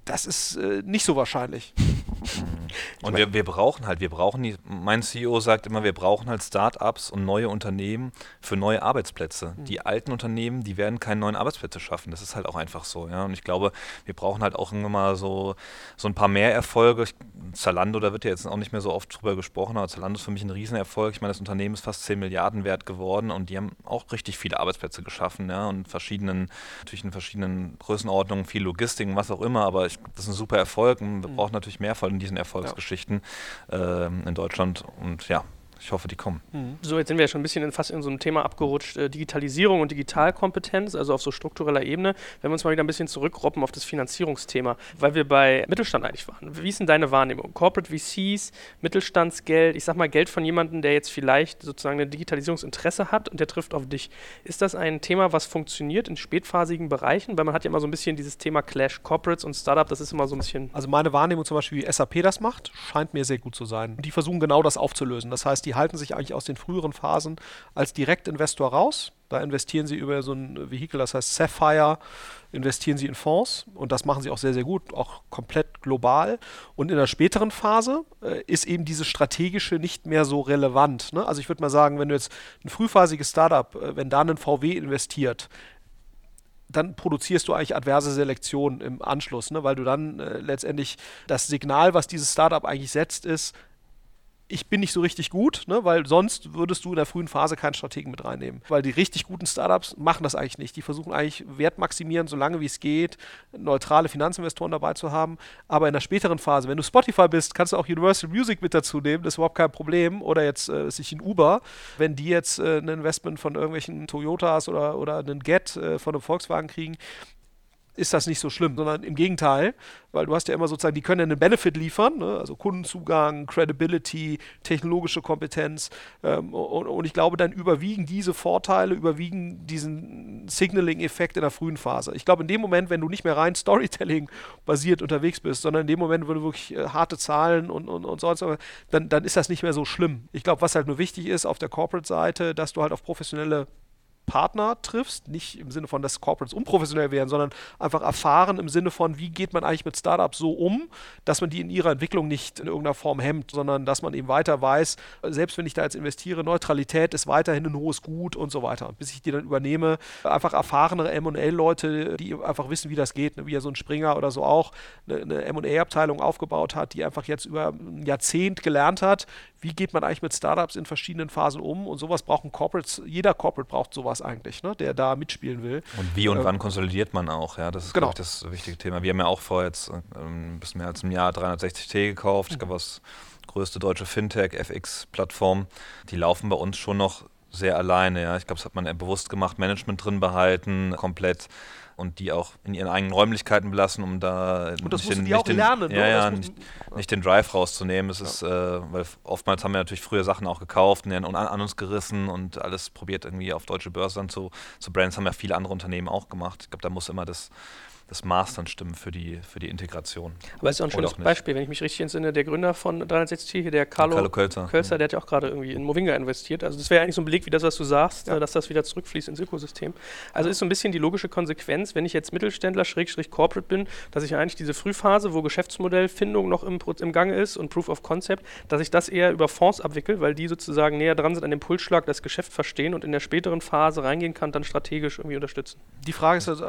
das ist äh, nicht so wahrscheinlich. [laughs] Und wir, wir brauchen halt, wir brauchen die, mein CEO sagt immer, wir brauchen halt Start-ups und neue Unternehmen für neue Arbeitsplätze. Mhm. Die alten Unternehmen, die werden keine neuen Arbeitsplätze schaffen. Das ist halt auch einfach so, ja. Und ich glaube, wir brauchen halt auch irgendwann mal so, so ein paar mehr Erfolge. Zalando, da wird ja jetzt auch nicht mehr so oft drüber gesprochen, aber Zalando ist für mich ein Riesenerfolg. Ich meine, das Unternehmen ist fast 10 Milliarden wert geworden und die haben auch richtig viele Arbeitsplätze geschaffen, ja, und verschiedenen, natürlich in verschiedenen Größenordnungen, viel Logistik und was auch immer, aber ich, das ist ein super Erfolg und wir mhm. brauchen natürlich mehr von diesen Erfolgsgeschichten ja. äh, in Deutschland und ja, ich hoffe, die kommen. Mhm. So, jetzt sind wir ja schon ein bisschen in, fast in so einem Thema abgerutscht, äh, Digitalisierung und Digitalkompetenz, also auf so struktureller Ebene. Wenn wir uns mal wieder ein bisschen zurückroppen auf das Finanzierungsthema, weil wir bei Mittelstand eigentlich waren. Wie ist denn deine Wahrnehmung? Corporate VCs, Mittelstandsgeld, ich sag mal Geld von jemandem, der jetzt vielleicht sozusagen ein Digitalisierungsinteresse hat und der trifft auf dich. Ist das ein Thema, was funktioniert in spätphasigen Bereichen? Weil man hat ja immer so ein bisschen dieses Thema Clash Corporates und Startup, das ist immer so ein bisschen. Also meine Wahrnehmung zum Beispiel, wie SAP das macht, scheint mir sehr gut zu sein. Die versuchen genau das aufzulösen. Das heißt, die halten sich eigentlich aus den früheren Phasen als Direktinvestor raus. Da investieren sie über so ein Vehikel, das heißt Sapphire, investieren sie in Fonds und das machen sie auch sehr, sehr gut, auch komplett global. Und in der späteren Phase äh, ist eben diese strategische nicht mehr so relevant. Ne? Also ich würde mal sagen, wenn du jetzt ein frühphasiges Startup, äh, wenn da ein VW investiert, dann produzierst du eigentlich adverse Selektion im Anschluss, ne? weil du dann äh, letztendlich das Signal, was dieses Startup eigentlich setzt, ist, ich bin nicht so richtig gut, ne, weil sonst würdest du in der frühen Phase keinen Strategen mit reinnehmen. Weil die richtig guten Startups machen das eigentlich nicht. Die versuchen eigentlich Wert maximieren, solange wie es geht, neutrale Finanzinvestoren dabei zu haben. Aber in der späteren Phase, wenn du Spotify bist, kannst du auch Universal Music mit dazu nehmen, das ist überhaupt kein Problem. Oder jetzt äh, sich in Uber, wenn die jetzt äh, ein Investment von irgendwelchen Toyotas oder, oder einen Get äh, von einem Volkswagen kriegen, ist das nicht so schlimm, sondern im Gegenteil, weil du hast ja immer sozusagen, die können ja einen Benefit liefern, ne? also Kundenzugang, Credibility, technologische Kompetenz ähm, und, und, ich glaube, dann überwiegen diese Vorteile, überwiegen diesen Signaling-Effekt in der frühen Phase. Ich glaube, in dem Moment, wenn du nicht mehr rein Storytelling-basiert unterwegs bist, sondern in dem Moment, wo du wirklich äh, harte Zahlen und, und, und sonst, dann, dann ist das nicht mehr so schlimm. Ich glaube, was halt nur wichtig ist auf der Corporate-Seite, dass du halt auf professionelle Partner triffst, nicht im Sinne von, dass Corporates unprofessionell wären, sondern einfach erfahren im Sinne von, wie geht man eigentlich mit Startups so um, dass man die in ihrer Entwicklung nicht in irgendeiner Form hemmt, sondern dass man eben weiter weiß, selbst wenn ich da jetzt investiere, Neutralität ist weiterhin ein hohes Gut und so weiter. Bis ich die dann übernehme, einfach erfahrene M&A-Leute, die einfach wissen, wie das geht, ne? wie ja so ein Springer oder so auch eine, eine M&A-Abteilung aufgebaut hat, die einfach jetzt über ein Jahrzehnt gelernt hat, wie geht man eigentlich mit Startups in verschiedenen Phasen um und sowas brauchen Corporates, jeder Corporate braucht sowas eigentlich, ne, der da mitspielen will. Und wie und ähm, wann konsolidiert man auch, ja, das ist genau. ich, das wichtige Thema. Wir haben ja auch vor jetzt ähm, ein bisschen mehr als ein Jahr 360T gekauft, mhm. ich glaube, das größte deutsche Fintech, FX-Plattform, die laufen bei uns schon noch sehr alleine, ja, ich glaube, das hat man bewusst gemacht, Management drin behalten, komplett und die auch in ihren eigenen Räumlichkeiten belassen, um da nicht, den, die nicht, den, lernen, ja, ja, nicht, nicht, den Drive rauszunehmen. Es ist, äh, weil oftmals haben wir natürlich früher Sachen auch gekauft und an, an, uns gerissen und alles probiert irgendwie auf deutsche Börse dann zu, zu Brands, haben ja viele andere Unternehmen auch gemacht. Ich glaube, da muss immer das das Maß dann stimmen für die, für die Integration. Aber es ist auch ein schönes Beispiel, wenn ich mich richtig entsinne, der Gründer von 360 hier, der Carlo, Carlo Kölzer, Kölzer ja. der hat ja auch gerade irgendwie in Movinga investiert. Also das wäre eigentlich so ein Beleg wie das, was du sagst, ja. dass das wieder zurückfließt ins Ökosystem. Also ist so ein bisschen die logische Konsequenz, wenn ich jetzt Mittelständler, Schrägstrich Corporate bin, dass ich eigentlich diese Frühphase, wo Geschäftsmodellfindung noch im, im Gange ist und Proof of Concept, dass ich das eher über Fonds abwickle, weil die sozusagen näher dran sind an dem Pulsschlag, das Geschäft verstehen und in der späteren Phase reingehen kann, dann strategisch irgendwie unterstützen. Die Frage ist, also,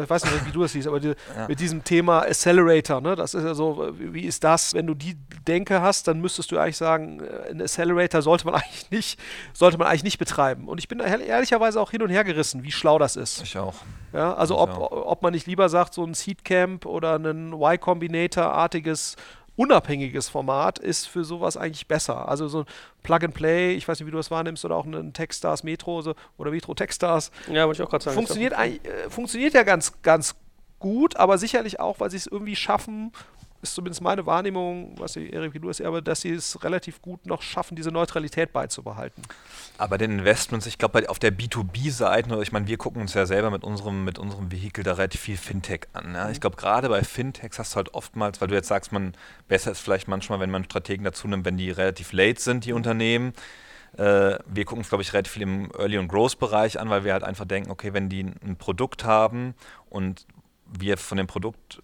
ich weiß nicht, wie du das siehst, aber die, mit diesem Thema Accelerator. Ne? Das ist ja so, wie ist das? Wenn du die Denke hast, dann müsstest du eigentlich sagen, äh, ein Accelerator sollte man [laughs] eigentlich nicht, sollte man eigentlich nicht betreiben. Und ich bin ehrlicherweise auch hin und her gerissen, wie schlau das ist. Ich auch. Ja, also ob, ob man nicht lieber sagt, so ein Seedcamp oder ein Y-Combinator-artiges unabhängiges Format ist für sowas eigentlich besser. Also so ein Plug and Play, ich weiß nicht, wie du das wahrnimmst, oder auch ein Techstars Metro so, oder Metro Techstars. Ja, wollte ich auch gerade sagen. Funktioniert, äh, funktioniert ja ganz, ganz gut, aber sicherlich auch, weil sie es irgendwie schaffen, ist zumindest meine Wahrnehmung, was ich, Erik, wie du es aber, dass sie es relativ gut noch schaffen, diese Neutralität beizubehalten. Aber den Investments, ich glaube, auf der B2B-Seite, ich meine, wir gucken uns ja selber mit unserem, mit unserem Vehikel da relativ viel Fintech an. Ich mhm. glaube, gerade bei Fintechs hast du halt oftmals, weil du jetzt sagst, man besser ist vielleicht manchmal, wenn man Strategen dazu nimmt, wenn die relativ late sind, die Unternehmen. Äh, wir gucken es, glaube ich, relativ viel im Early- und Growth-Bereich an, weil wir halt einfach denken, okay, wenn die ein Produkt haben und wir von dem Produkt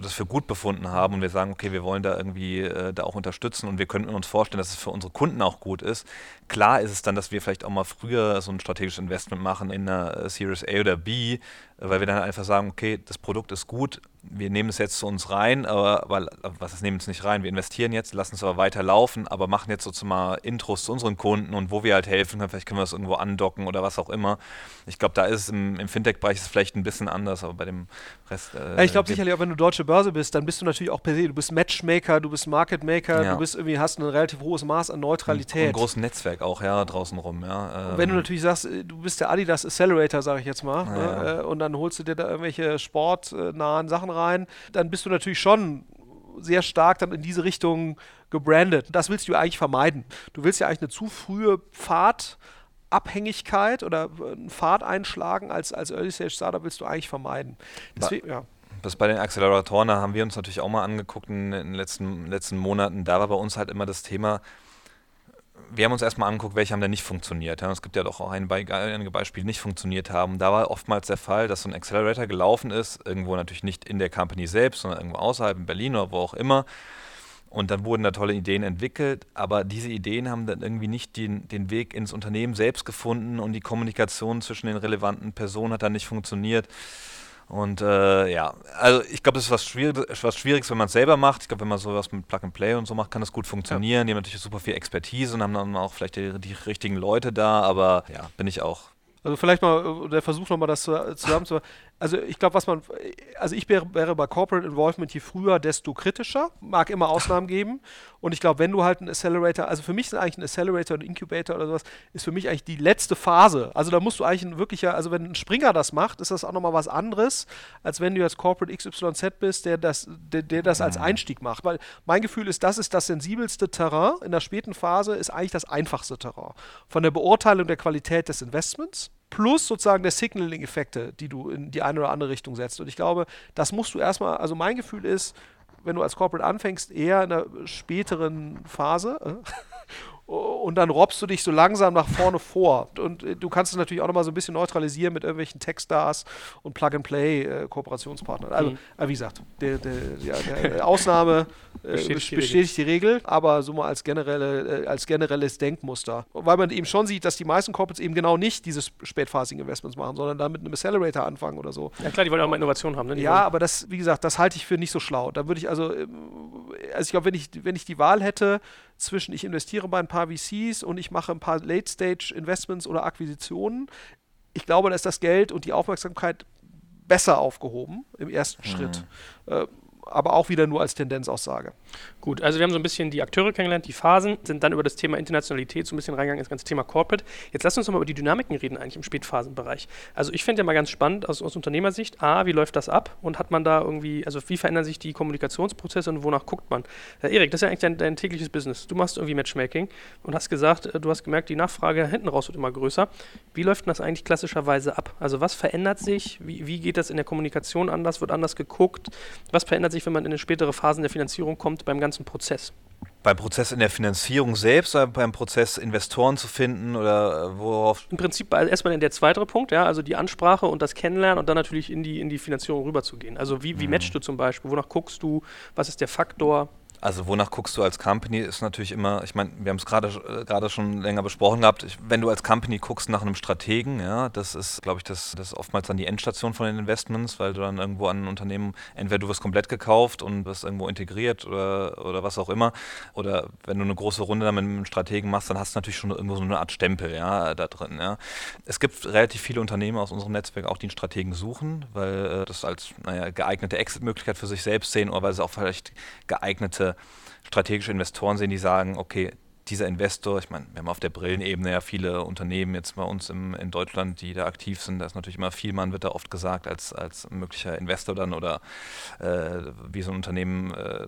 das für gut befunden haben und wir sagen, okay, wir wollen da irgendwie äh, da auch unterstützen und wir könnten uns vorstellen, dass es für unsere Kunden auch gut ist. Klar ist es dann, dass wir vielleicht auch mal früher so ein strategisches Investment machen in einer äh, Series A oder B, weil wir dann einfach sagen, okay, das Produkt ist gut, wir nehmen es jetzt zu uns rein, aber, aber was ist, nehmen es nicht rein? Wir investieren jetzt, lassen es aber weiter laufen, aber machen jetzt sozusagen mal Intros zu unseren Kunden und wo wir halt helfen können, vielleicht können wir das irgendwo andocken oder was auch immer. Ich glaube, da ist es im, im Fintech-Bereich vielleicht ein bisschen anders, aber bei dem Rest. Äh, ich glaube sicherlich auch, wenn du deutsche Börse bist, dann bist du natürlich auch per se, du bist Matchmaker, du bist Marketmaker, ja. du bist irgendwie, hast ein relativ hohes Maß an Neutralität. Ein, ein großes Netzwerk auch, ja, draußen rum, ja. Ähm. wenn du ähm. natürlich sagst, äh, du bist der Adidas Accelerator, sage ich jetzt mal, ja. ne, äh, und dann holst du dir da irgendwelche sportnahen Sachen rein, dann bist du natürlich schon sehr stark dann in diese Richtung gebrandet. Das willst du eigentlich vermeiden. Du willst ja eigentlich eine zu frühe Pfadabhängigkeit oder einen Pfad einschlagen als, als Early Stage Startup willst du eigentlich vermeiden. Deswegen, ja. Das bei den Acceleratoren, da haben wir uns natürlich auch mal angeguckt in, in den letzten, letzten Monaten. Da war bei uns halt immer das Thema, wir haben uns erstmal angeguckt, welche haben denn nicht funktioniert. Es gibt ja doch auch ein Be einige Beispiele, die nicht funktioniert haben. Da war oftmals der Fall, dass so ein Accelerator gelaufen ist, irgendwo natürlich nicht in der Company selbst, sondern irgendwo außerhalb, in Berlin oder wo auch immer. Und dann wurden da tolle Ideen entwickelt, aber diese Ideen haben dann irgendwie nicht den, den Weg ins Unternehmen selbst gefunden und die Kommunikation zwischen den relevanten Personen hat dann nicht funktioniert. Und äh, ja, also ich glaube, das ist was, Schwierig was Schwieriges, wenn man es selber macht. Ich glaube, wenn man sowas mit Plug and Play und so macht, kann das gut funktionieren. Ja. Die haben natürlich super viel Expertise und haben dann auch vielleicht die, die richtigen Leute da, aber ja, bin ich auch also vielleicht mal äh, der Versuch nochmal das zusammenzufassen also ich glaube, was man, also ich wäre, wäre, bei Corporate Involvement je früher, desto kritischer. Mag immer Ausnahmen geben. Und ich glaube, wenn du halt einen Accelerator, also für mich ist eigentlich ein Accelerator, ein Incubator oder sowas, ist für mich eigentlich die letzte Phase. Also da musst du eigentlich ein wirklicher, also wenn ein Springer das macht, ist das auch nochmal was anderes, als wenn du jetzt Corporate XYZ bist, der das, der, der das als mhm. Einstieg macht. Weil mein Gefühl ist, das ist das sensibelste Terrain. In der späten Phase ist eigentlich das einfachste Terrain. Von der Beurteilung der Qualität des Investments plus sozusagen der Signaling-Effekte, die du in die eine oder andere Richtung setzt. Und ich glaube, das musst du erstmal, also mein Gefühl ist, wenn du als Corporate anfängst, eher in einer späteren Phase. [laughs] Und dann robbst du dich so langsam nach vorne vor. Und äh, du kannst es natürlich auch nochmal so ein bisschen neutralisieren mit irgendwelchen Techstars und Plug-and-Play-Kooperationspartnern. Äh, also, mhm. äh, wie gesagt, der, der, der, der Ausnahme [laughs] äh, bestätigt, die, bestätigt die Regel, aber so mal als, generelle, als generelles Denkmuster. Weil man eben schon sieht, dass die meisten Corporates eben genau nicht diese spätphasigen Investments machen, sondern dann mit einem Accelerator anfangen oder so. Ja klar, die wollen auch mal Innovation haben. Ne? ja, aber das, wie gesagt, das halte ich für nicht so schlau. Da würde ich also, also ich glaube, wenn ich, wenn ich die Wahl hätte, zwischen ich investiere bei ein paar VCs und ich mache ein paar Late-Stage-Investments oder Akquisitionen. Ich glaube, da ist das Geld und die Aufmerksamkeit besser aufgehoben im ersten mhm. Schritt. Äh, aber auch wieder nur als Tendenzaussage. Gut, also wir haben so ein bisschen die Akteure kennengelernt, die Phasen, sind dann über das Thema Internationalität so ein bisschen reingegangen, das ganze Thema Corporate. Jetzt lass uns nochmal über die Dynamiken reden eigentlich im Spätphasenbereich. Also ich finde ja mal ganz spannend aus, aus Unternehmersicht, A, wie läuft das ab und hat man da irgendwie, also wie verändern sich die Kommunikationsprozesse und wonach guckt man? Äh, Erik, das ist ja eigentlich dein, dein, tägliches Business. Du machst irgendwie Matchmaking und hast gesagt, äh, du hast gemerkt, die Nachfrage hinten raus wird immer größer. Wie läuft das eigentlich klassischerweise ab? Also was verändert sich? Wie, wie geht das in der Kommunikation anders? Wird anders geguckt? Was verändert sich, wenn man in eine spätere Phasen der Finanzierung kommt beim ganzen Prozess? Beim Prozess in der Finanzierung selbst oder beim Prozess Investoren zu finden oder äh, worauf? Im Prinzip erstmal in der zweite Punkt, ja, also die Ansprache und das Kennenlernen und dann natürlich in die, in die Finanzierung rüberzugehen. Also wie, wie mhm. matchst du zum Beispiel? Wonach guckst du? Was ist der Faktor? Also wonach guckst du als Company ist natürlich immer, ich meine, wir haben es gerade äh, gerade schon länger besprochen gehabt, ich, wenn du als Company guckst nach einem Strategen, ja, das ist, glaube ich, das, das ist oftmals dann die Endstation von den Investments, weil du dann irgendwo an ein Unternehmen, entweder du wirst komplett gekauft und wirst irgendwo integriert oder, oder was auch immer, oder wenn du eine große Runde dann mit einem Strategen machst, dann hast du natürlich schon irgendwo so eine Art Stempel, ja, da drin, ja. Es gibt relativ viele Unternehmen aus unserem Netzwerk auch, die einen Strategen suchen, weil äh, das als, naja, geeignete Exit-Möglichkeit für sich selbst sehen oder weil sie auch vielleicht geeignete strategische Investoren sehen, die sagen, okay, dieser Investor, ich meine, wir haben auf der Brillenebene ja viele Unternehmen jetzt bei uns im, in Deutschland, die da aktiv sind. Da ist natürlich immer viel, man wird da oft gesagt, als, als möglicher Investor dann oder äh, wie so ein Unternehmen äh,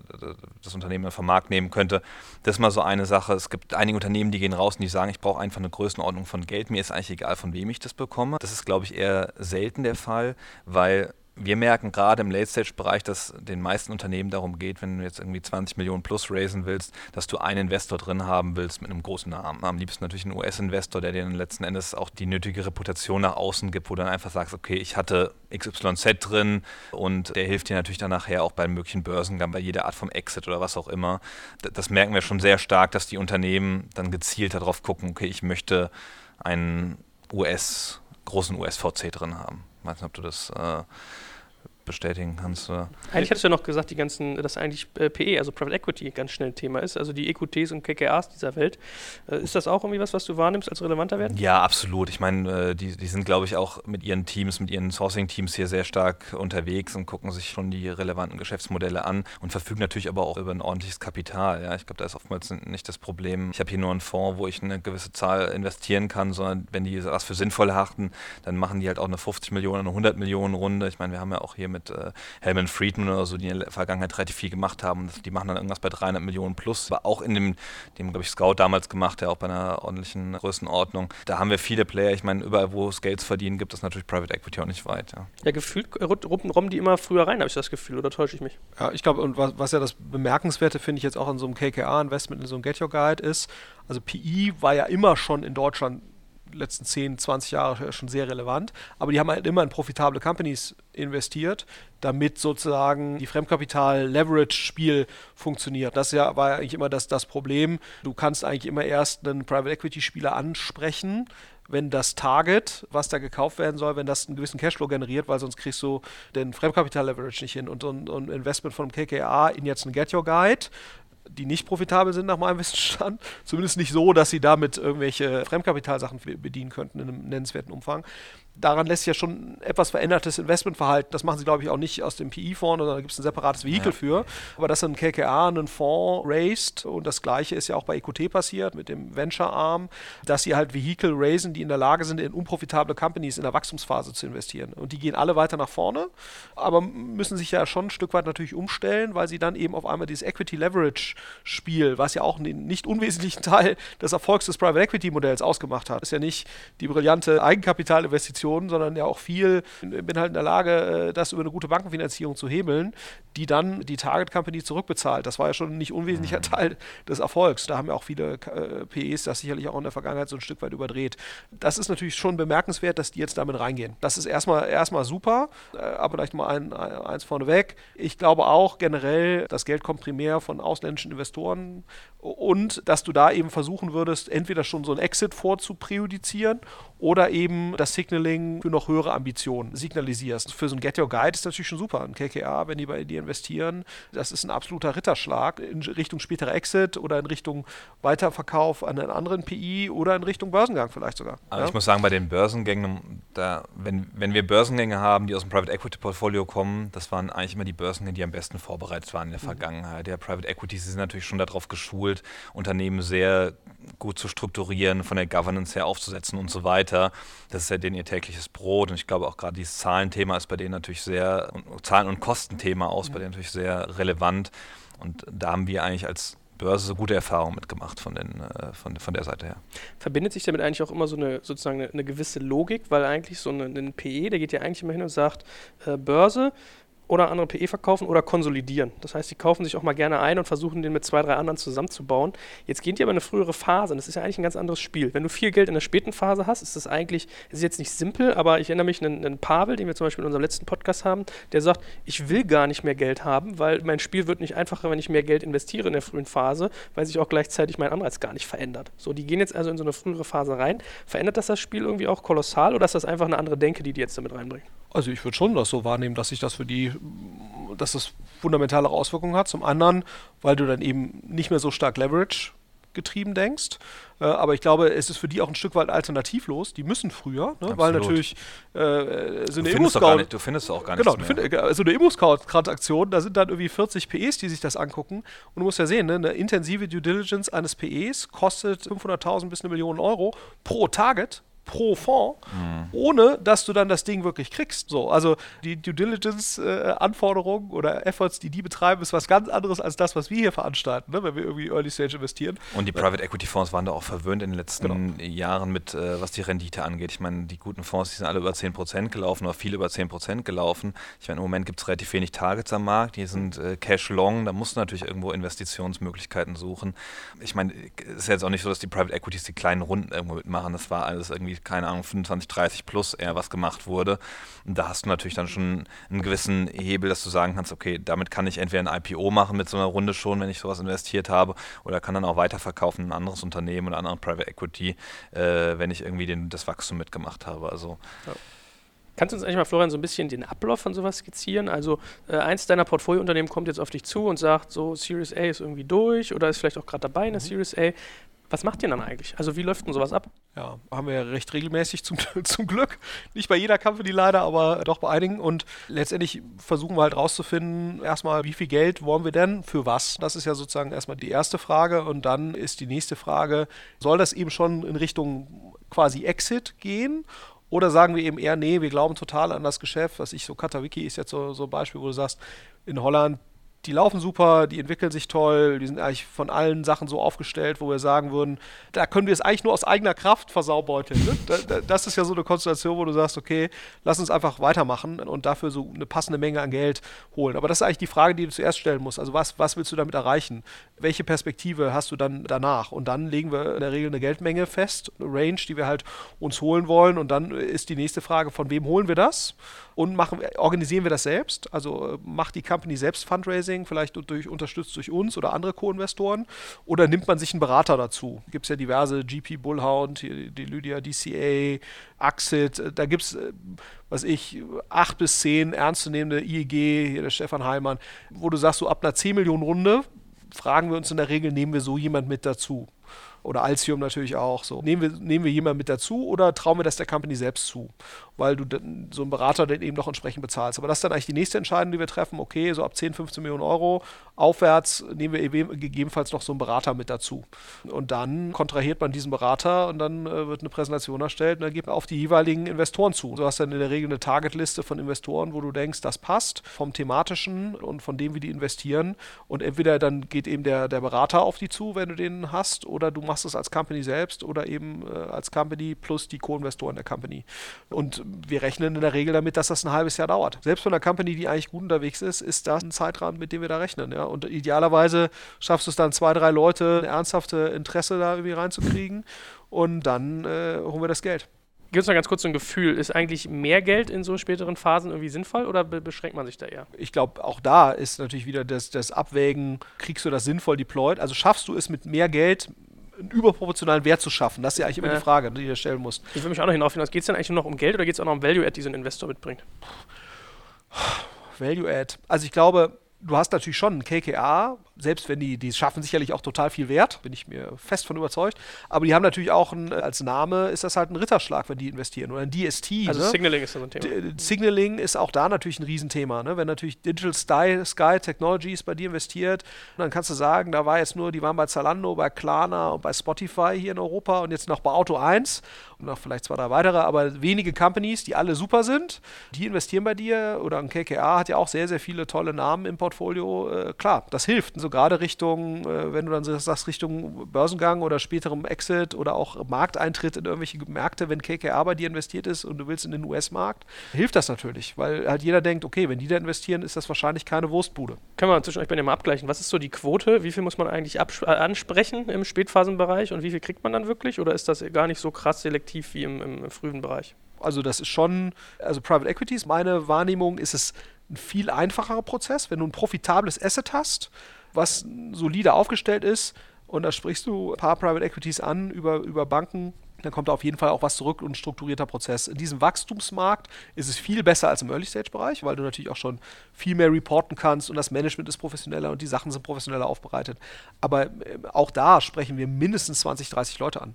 das Unternehmen vom Markt nehmen könnte. Das ist mal so eine Sache. Es gibt einige Unternehmen, die gehen raus und die sagen, ich brauche einfach eine Größenordnung von Geld. Mir ist eigentlich egal, von wem ich das bekomme. Das ist, glaube ich, eher selten der Fall, weil wir merken gerade im Late-Stage-Bereich, dass den meisten Unternehmen darum geht, wenn du jetzt irgendwie 20 Millionen plus raisen willst, dass du einen Investor drin haben willst mit einem großen Namen. Am liebsten natürlich einen US-Investor, der dir dann letzten Endes auch die nötige Reputation nach außen gibt, wo du dann einfach sagst, okay, ich hatte XYZ drin und der hilft dir natürlich dann nachher auch bei möglichen Börsengang, bei jeder Art vom Exit oder was auch immer. Das merken wir schon sehr stark, dass die Unternehmen dann gezielt darauf gucken, okay, ich möchte einen US, großen US-VC drin haben. Ich weiß nicht, ob du das äh, bestätigen kannst. Oder? Eigentlich hattest du ja noch gesagt, die ganzen, dass eigentlich äh, PE, also Private Equity, ganz schnell ein Thema ist. Also die EQTs und KKAs dieser Welt. Äh, ist das auch irgendwie was, was du wahrnimmst als relevanter werden? Ja, absolut. Ich meine, äh, die, die sind, glaube ich, auch mit ihren Teams, mit ihren Sourcing-Teams hier sehr stark unterwegs und gucken sich schon die relevanten Geschäftsmodelle an und verfügen natürlich aber auch über ein ordentliches Kapital. Ja, ich glaube, da ist oftmals nicht das Problem. Ich habe hier nur einen Fonds, wo ich eine gewisse Zahl investieren kann, sondern wenn die das für sinnvoll achten, dann machen die halt auch eine 50 Millionen, eine 100 Millionen Runde. Ich meine, wir haben ja auch hier mit äh, Helman Friedman oder so, die in der Vergangenheit relativ viel gemacht haben. Die machen dann irgendwas bei 300 Millionen plus. Aber auch in dem, dem glaube ich, Scout damals gemacht, der auch bei einer ordentlichen Größenordnung. Da haben wir viele Player. Ich meine, überall, wo es Geld verdienen, gibt es natürlich Private Equity auch nicht weit. Ja, ja gefühlt robben die immer früher rein, habe ich das Gefühl, oder täusche ich mich? Ja, ich glaube, und was, was ja das Bemerkenswerte, finde ich jetzt auch in so einem KKA-Investment, in so einem Get Your Guide ist, also PE war ja immer schon in Deutschland letzten 10, 20 Jahre schon sehr relevant. Aber die haben halt immer in profitable Companies investiert, damit sozusagen die Fremdkapital-Leverage-Spiel funktioniert. Das ja, war eigentlich immer das, das Problem. Du kannst eigentlich immer erst einen Private Equity-Spieler ansprechen, wenn das Target, was da gekauft werden soll, wenn das einen gewissen Cashflow generiert, weil sonst kriegst du den Fremdkapital-Leverage nicht hin. Und ein, ein Investment von KKA in jetzt einen Get Your Guide die nicht profitabel sind nach meinem [laughs] Wissensstand. Zumindest nicht so, dass sie damit irgendwelche Fremdkapitalsachen bedienen könnten in einem nennenswerten Umfang daran lässt sich ja schon etwas verändertes Investmentverhalten. Das machen sie, glaube ich, auch nicht aus dem PI-Fonds, sondern da gibt es ein separates Vehikel ja. für. Aber dass ein KKA einen Fonds raised und das Gleiche ist ja auch bei EQT passiert mit dem Venture-Arm, dass sie halt Vehikel raisen, die in der Lage sind, in unprofitable Companies in der Wachstumsphase zu investieren. Und die gehen alle weiter nach vorne, aber müssen sich ja schon ein Stück weit natürlich umstellen, weil sie dann eben auf einmal dieses Equity-Leverage-Spiel, was ja auch einen nicht unwesentlichen [laughs] Teil des Erfolgs des Private Equity-Modells ausgemacht hat, ist ja nicht die brillante Eigenkapitalinvestition, Investitionen, sondern ja auch viel, bin halt in der Lage, äh, das über eine gute Bankenfinanzierung zu hebeln, die dann die Target Company zurückbezahlt. Das war ja schon ein nicht unwesentlicher mhm. Teil des Erfolgs. Da haben ja auch viele äh, PEs das sicherlich auch in der Vergangenheit so ein Stück weit überdreht. Das ist natürlich schon bemerkenswert, dass die jetzt damit reingehen. Das ist erstmal, erstmal super, äh, aber vielleicht mal ein, eins vorneweg. Ich glaube auch generell, das Geld kommt primär von ausländischen Investoren und dass du da eben versuchen würdest, entweder schon so ein Exit vorzupräjudizieren oder eben das Signaling für noch höhere Ambitionen signalisierst. Für so ein Get Your Guide ist natürlich schon super. Ein KKA, wenn die bei dir investieren, das ist ein absoluter Ritterschlag in Richtung späterer Exit oder in Richtung Weiterverkauf an einen anderen PI oder in Richtung Börsengang vielleicht sogar. Aber ja? ich muss sagen, bei den Börsengängen, da, wenn, wenn wir Börsengänge haben, die aus dem Private Equity Portfolio kommen, das waren eigentlich immer die Börsengänge, die am besten vorbereitet waren in der mhm. Vergangenheit. Der Private Equity, sie sind natürlich schon darauf geschult, Unternehmen sehr gut zu strukturieren, von der Governance her aufzusetzen und so weiter. Das ist ja denen ihr tägliches Brot. Und ich glaube auch gerade dieses Zahlenthema ist bei denen natürlich sehr, Zahlen- und Kostenthema aus, ja. bei denen natürlich sehr relevant. Und da haben wir eigentlich als Börse so gute Erfahrungen mitgemacht von, den, äh, von, von der Seite her. Verbindet sich damit eigentlich auch immer so eine sozusagen eine, eine gewisse Logik, weil eigentlich so ein, ein PE, der geht ja eigentlich immer hin und sagt, äh, Börse, oder andere PE verkaufen oder konsolidieren. Das heißt, die kaufen sich auch mal gerne ein und versuchen den mit zwei, drei anderen zusammenzubauen. Jetzt gehen die aber in eine frühere Phase und das ist ja eigentlich ein ganz anderes Spiel. Wenn du viel Geld in der späten Phase hast, ist das eigentlich, ist jetzt nicht simpel, aber ich erinnere mich an einen Pavel, den wir zum Beispiel in unserem letzten Podcast haben, der sagt, ich will gar nicht mehr Geld haben, weil mein Spiel wird nicht einfacher, wenn ich mehr Geld investiere in der frühen Phase, weil sich auch gleichzeitig mein Anreiz gar nicht verändert. So, die gehen jetzt also in so eine frühere Phase rein. Verändert das das Spiel irgendwie auch kolossal oder ist das einfach eine andere Denke, die die jetzt damit reinbringen? Also ich würde schon das so wahrnehmen, dass sich das für die, dass das fundamentale Auswirkungen hat. Zum anderen, weil du dann eben nicht mehr so stark Leverage getrieben denkst. Äh, aber ich glaube, es ist für die auch ein Stück weit alternativlos. Die müssen früher, ne? weil natürlich äh, so eine Immo-Scout. Du findest auch gar genau, mehr. Genau, so eine Immo-Scout-Transaktion, da sind dann irgendwie 40 PEs, die sich das angucken. Und du musst ja sehen, ne? eine intensive Due Diligence eines PEs kostet 500.000 bis eine Million Euro pro Target pro Fonds, mhm. ohne dass du dann das Ding wirklich kriegst. So, also die Due Diligence-Anforderungen äh, oder Efforts, die die betreiben, ist was ganz anderes als das, was wir hier veranstalten, ne, wenn wir irgendwie Early Stage investieren. Und die Private Equity Fonds waren da auch verwöhnt in den letzten genau. Jahren mit, äh, was die Rendite angeht. Ich meine, die guten Fonds, die sind alle über 10% gelaufen oder viel über 10% gelaufen. Ich meine, im Moment gibt es relativ wenig Targets am Markt, die sind äh, Cash Long, da musst du natürlich irgendwo Investitionsmöglichkeiten suchen. Ich meine, es ist jetzt auch nicht so, dass die Private Equities die kleinen Runden irgendwo mitmachen. Das war alles irgendwie keine Ahnung, 25, 30 plus eher was gemacht wurde. Und da hast du natürlich dann schon einen gewissen Hebel, dass du sagen kannst, okay, damit kann ich entweder ein IPO machen mit so einer Runde schon, wenn ich sowas investiert habe, oder kann dann auch weiterverkaufen in ein anderes Unternehmen oder anderen Private Equity, äh, wenn ich irgendwie den, das Wachstum mitgemacht habe. Also ja. Kannst du uns eigentlich mal, Florian, so ein bisschen den Ablauf von sowas skizzieren? Also äh, eins deiner Portfoliounternehmen kommt jetzt auf dich zu und sagt, so Series A ist irgendwie durch oder ist vielleicht auch gerade dabei, eine mhm. Series A. Was macht ihr dann eigentlich? Also wie läuft denn sowas ab? Ja, haben wir ja recht regelmäßig zum, [laughs] zum Glück. Nicht bei jeder Company leider, aber doch bei einigen. Und letztendlich versuchen wir halt rauszufinden, erstmal, wie viel Geld wollen wir denn für was? Das ist ja sozusagen erstmal die erste Frage. Und dann ist die nächste Frage, soll das eben schon in Richtung quasi Exit gehen? Oder sagen wir eben eher, nee, wir glauben total an das Geschäft. Was ich so, Katawiki ist jetzt so, so ein Beispiel, wo du sagst, in Holland die laufen super, die entwickeln sich toll, die sind eigentlich von allen Sachen so aufgestellt, wo wir sagen würden, da können wir es eigentlich nur aus eigener Kraft versaubeuteln. Ne? Da, da, das ist ja so eine Konstellation, wo du sagst, okay, lass uns einfach weitermachen und dafür so eine passende Menge an Geld holen. Aber das ist eigentlich die Frage, die du zuerst stellen musst. Also was, was willst du damit erreichen? Welche Perspektive hast du dann danach? Und dann legen wir in der Regel eine Geldmenge fest, eine Range, die wir halt uns holen wollen. Und dann ist die nächste Frage, von wem holen wir das? Und machen, organisieren wir das selbst? Also äh, macht die Company selbst Fundraising, vielleicht durch, unterstützt durch uns oder andere Co-Investoren? Oder nimmt man sich einen Berater dazu? Gibt es ja diverse GP Bullhound, die Lydia DCA, Axit, äh, da gibt es, äh, was ich, acht bis zehn ernstzunehmende IEG, hier der Stefan Heimann, wo du sagst, so ab einer 10 Millionen Runde fragen wir uns in der Regel, nehmen wir so jemand mit dazu oder Alcium natürlich auch. So. Nehmen, wir, nehmen wir jemanden mit dazu oder trauen wir das der Company selbst zu? Weil du so einen Berater dann eben noch entsprechend bezahlst. Aber das ist dann eigentlich die nächste Entscheidung, die wir treffen. Okay, so ab 10, 15 Millionen Euro aufwärts nehmen wir gegebenenfalls noch so einen Berater mit dazu. Und dann kontrahiert man diesen Berater und dann äh, wird eine Präsentation erstellt und dann geht man auf die jeweiligen Investoren zu. Du hast dann in der Regel eine Targetliste von Investoren, wo du denkst, das passt vom thematischen und von dem, wie die investieren. Und entweder dann geht eben der, der Berater auf die zu, wenn du den hast, oder du machst es als Company selbst oder eben äh, als Company plus die Co-Investoren der Company. Und wir rechnen in der Regel damit, dass das ein halbes Jahr dauert. Selbst von einer Company, die eigentlich gut unterwegs ist, ist das ein Zeitrahmen, mit dem wir da rechnen. Ja? Und idealerweise schaffst du es dann, zwei, drei Leute ein ernsthafte Interesse da irgendwie reinzukriegen und dann äh, holen wir das Geld. Gibt es noch ganz kurz so ein Gefühl, ist eigentlich mehr Geld in so späteren Phasen irgendwie sinnvoll oder be beschränkt man sich da eher? Ich glaube, auch da ist natürlich wieder das, das Abwägen, kriegst du das sinnvoll deployed? Also schaffst du es mit mehr Geld einen überproportionalen Wert zu schaffen? Das ist ja eigentlich immer ja. die Frage, die du stellen musst. Ich will mich auch noch hinauffinden. Geht es denn eigentlich nur noch um Geld oder geht es auch noch um Value-Add, die so ein Investor mitbringt? Value-Add. Also ich glaube, du hast natürlich schon ein KKA, selbst wenn die, die schaffen sicherlich auch total viel Wert, bin ich mir fest von überzeugt. Aber die haben natürlich auch ein, als Name ist das halt ein Ritterschlag, wenn die investieren. Oder ein DST. Also ne? Signaling ist so ein Thema. D Signaling ist auch da natürlich ein Riesenthema. Ne? Wenn natürlich Digital Sky, Sky Technologies bei dir investiert, dann kannst du sagen, da war jetzt nur, die waren bei Zalando, bei Klarna und bei Spotify hier in Europa und jetzt noch bei Auto 1 und noch vielleicht zwei, drei weitere, aber wenige Companies, die alle super sind, die investieren bei dir oder ein KKA hat ja auch sehr, sehr viele tolle Namen im Portfolio. Äh, klar, das hilft. So gerade Richtung, äh, wenn du dann sagst, Richtung Börsengang oder späterem Exit oder auch Markteintritt in irgendwelche Märkte, wenn KKA bei dir investiert ist und du willst in den US-Markt, hilft das natürlich, weil halt jeder denkt, okay, wenn die da investieren, ist das wahrscheinlich keine Wurstbude. Können wir zwischen euch bei dem mal abgleichen. Was ist so die Quote? Wie viel muss man eigentlich äh, ansprechen im Spätphasenbereich und wie viel kriegt man dann wirklich? Oder ist das gar nicht so krass selektiv wie im, im frühen Bereich? Also das ist schon, also Private Equities, meine Wahrnehmung ist es ein viel einfacherer Prozess. Wenn du ein profitables Asset hast, was solide aufgestellt ist, und da sprichst du ein paar Private Equities an über, über Banken, dann kommt da auf jeden Fall auch was zurück und ein strukturierter Prozess. In diesem Wachstumsmarkt ist es viel besser als im Early-Stage-Bereich, weil du natürlich auch schon viel mehr reporten kannst und das Management ist professioneller und die Sachen sind professioneller aufbereitet. Aber äh, auch da sprechen wir mindestens 20, 30 Leute an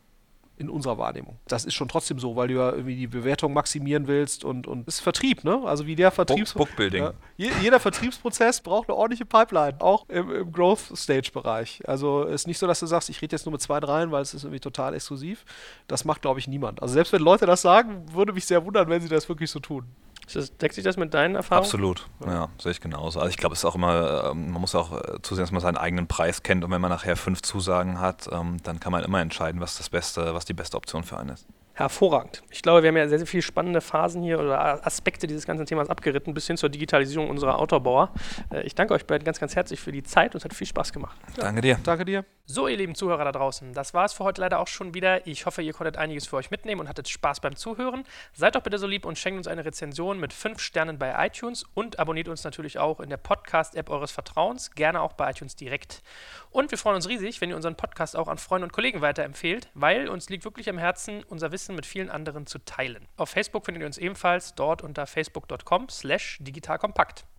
in unserer Wahrnehmung. Das ist schon trotzdem so, weil du ja irgendwie die Bewertung maximieren willst und, und das ist Vertrieb, ne? Also wie der Vertriebs... Book Bookbuilding. Ja, jeder Vertriebsprozess braucht eine ordentliche Pipeline, auch im, im Growth-Stage-Bereich. Also ist nicht so, dass du sagst, ich rede jetzt nur mit zwei, dreien, weil es ist irgendwie total exklusiv. Das macht, glaube ich, niemand. Also selbst wenn Leute das sagen, würde mich sehr wundern, wenn sie das wirklich so tun. Das, deckt sich das mit deinen Erfahrungen? Absolut, ja, sehe ich genauso. Also ich glaube, es ist auch immer, ähm, man muss auch äh, zusehen, dass man seinen eigenen Preis kennt und wenn man nachher fünf Zusagen hat, ähm, dann kann man immer entscheiden, was das Beste, was die beste Option für einen ist. Hervorragend. Ich glaube, wir haben ja sehr, sehr viele spannende Phasen hier oder Aspekte dieses ganzen Themas abgeritten, bis hin zur Digitalisierung unserer Autobauer. Äh, ich danke euch beiden ganz, ganz herzlich für die Zeit und es hat viel Spaß gemacht. Ja. Danke dir. Danke dir. So, ihr lieben Zuhörer da draußen, das war es für heute leider auch schon wieder. Ich hoffe, ihr konntet einiges für euch mitnehmen und hattet Spaß beim Zuhören. Seid doch bitte so lieb und schenkt uns eine Rezension mit 5 Sternen bei iTunes und abonniert uns natürlich auch in der Podcast-App eures Vertrauens, gerne auch bei iTunes direkt. Und wir freuen uns riesig, wenn ihr unseren Podcast auch an Freunde und Kollegen weiterempfehlt, weil uns liegt wirklich am Herzen, unser Wissen mit vielen anderen zu teilen. Auf Facebook findet ihr uns ebenfalls dort unter facebook.com slash digitalkompakt.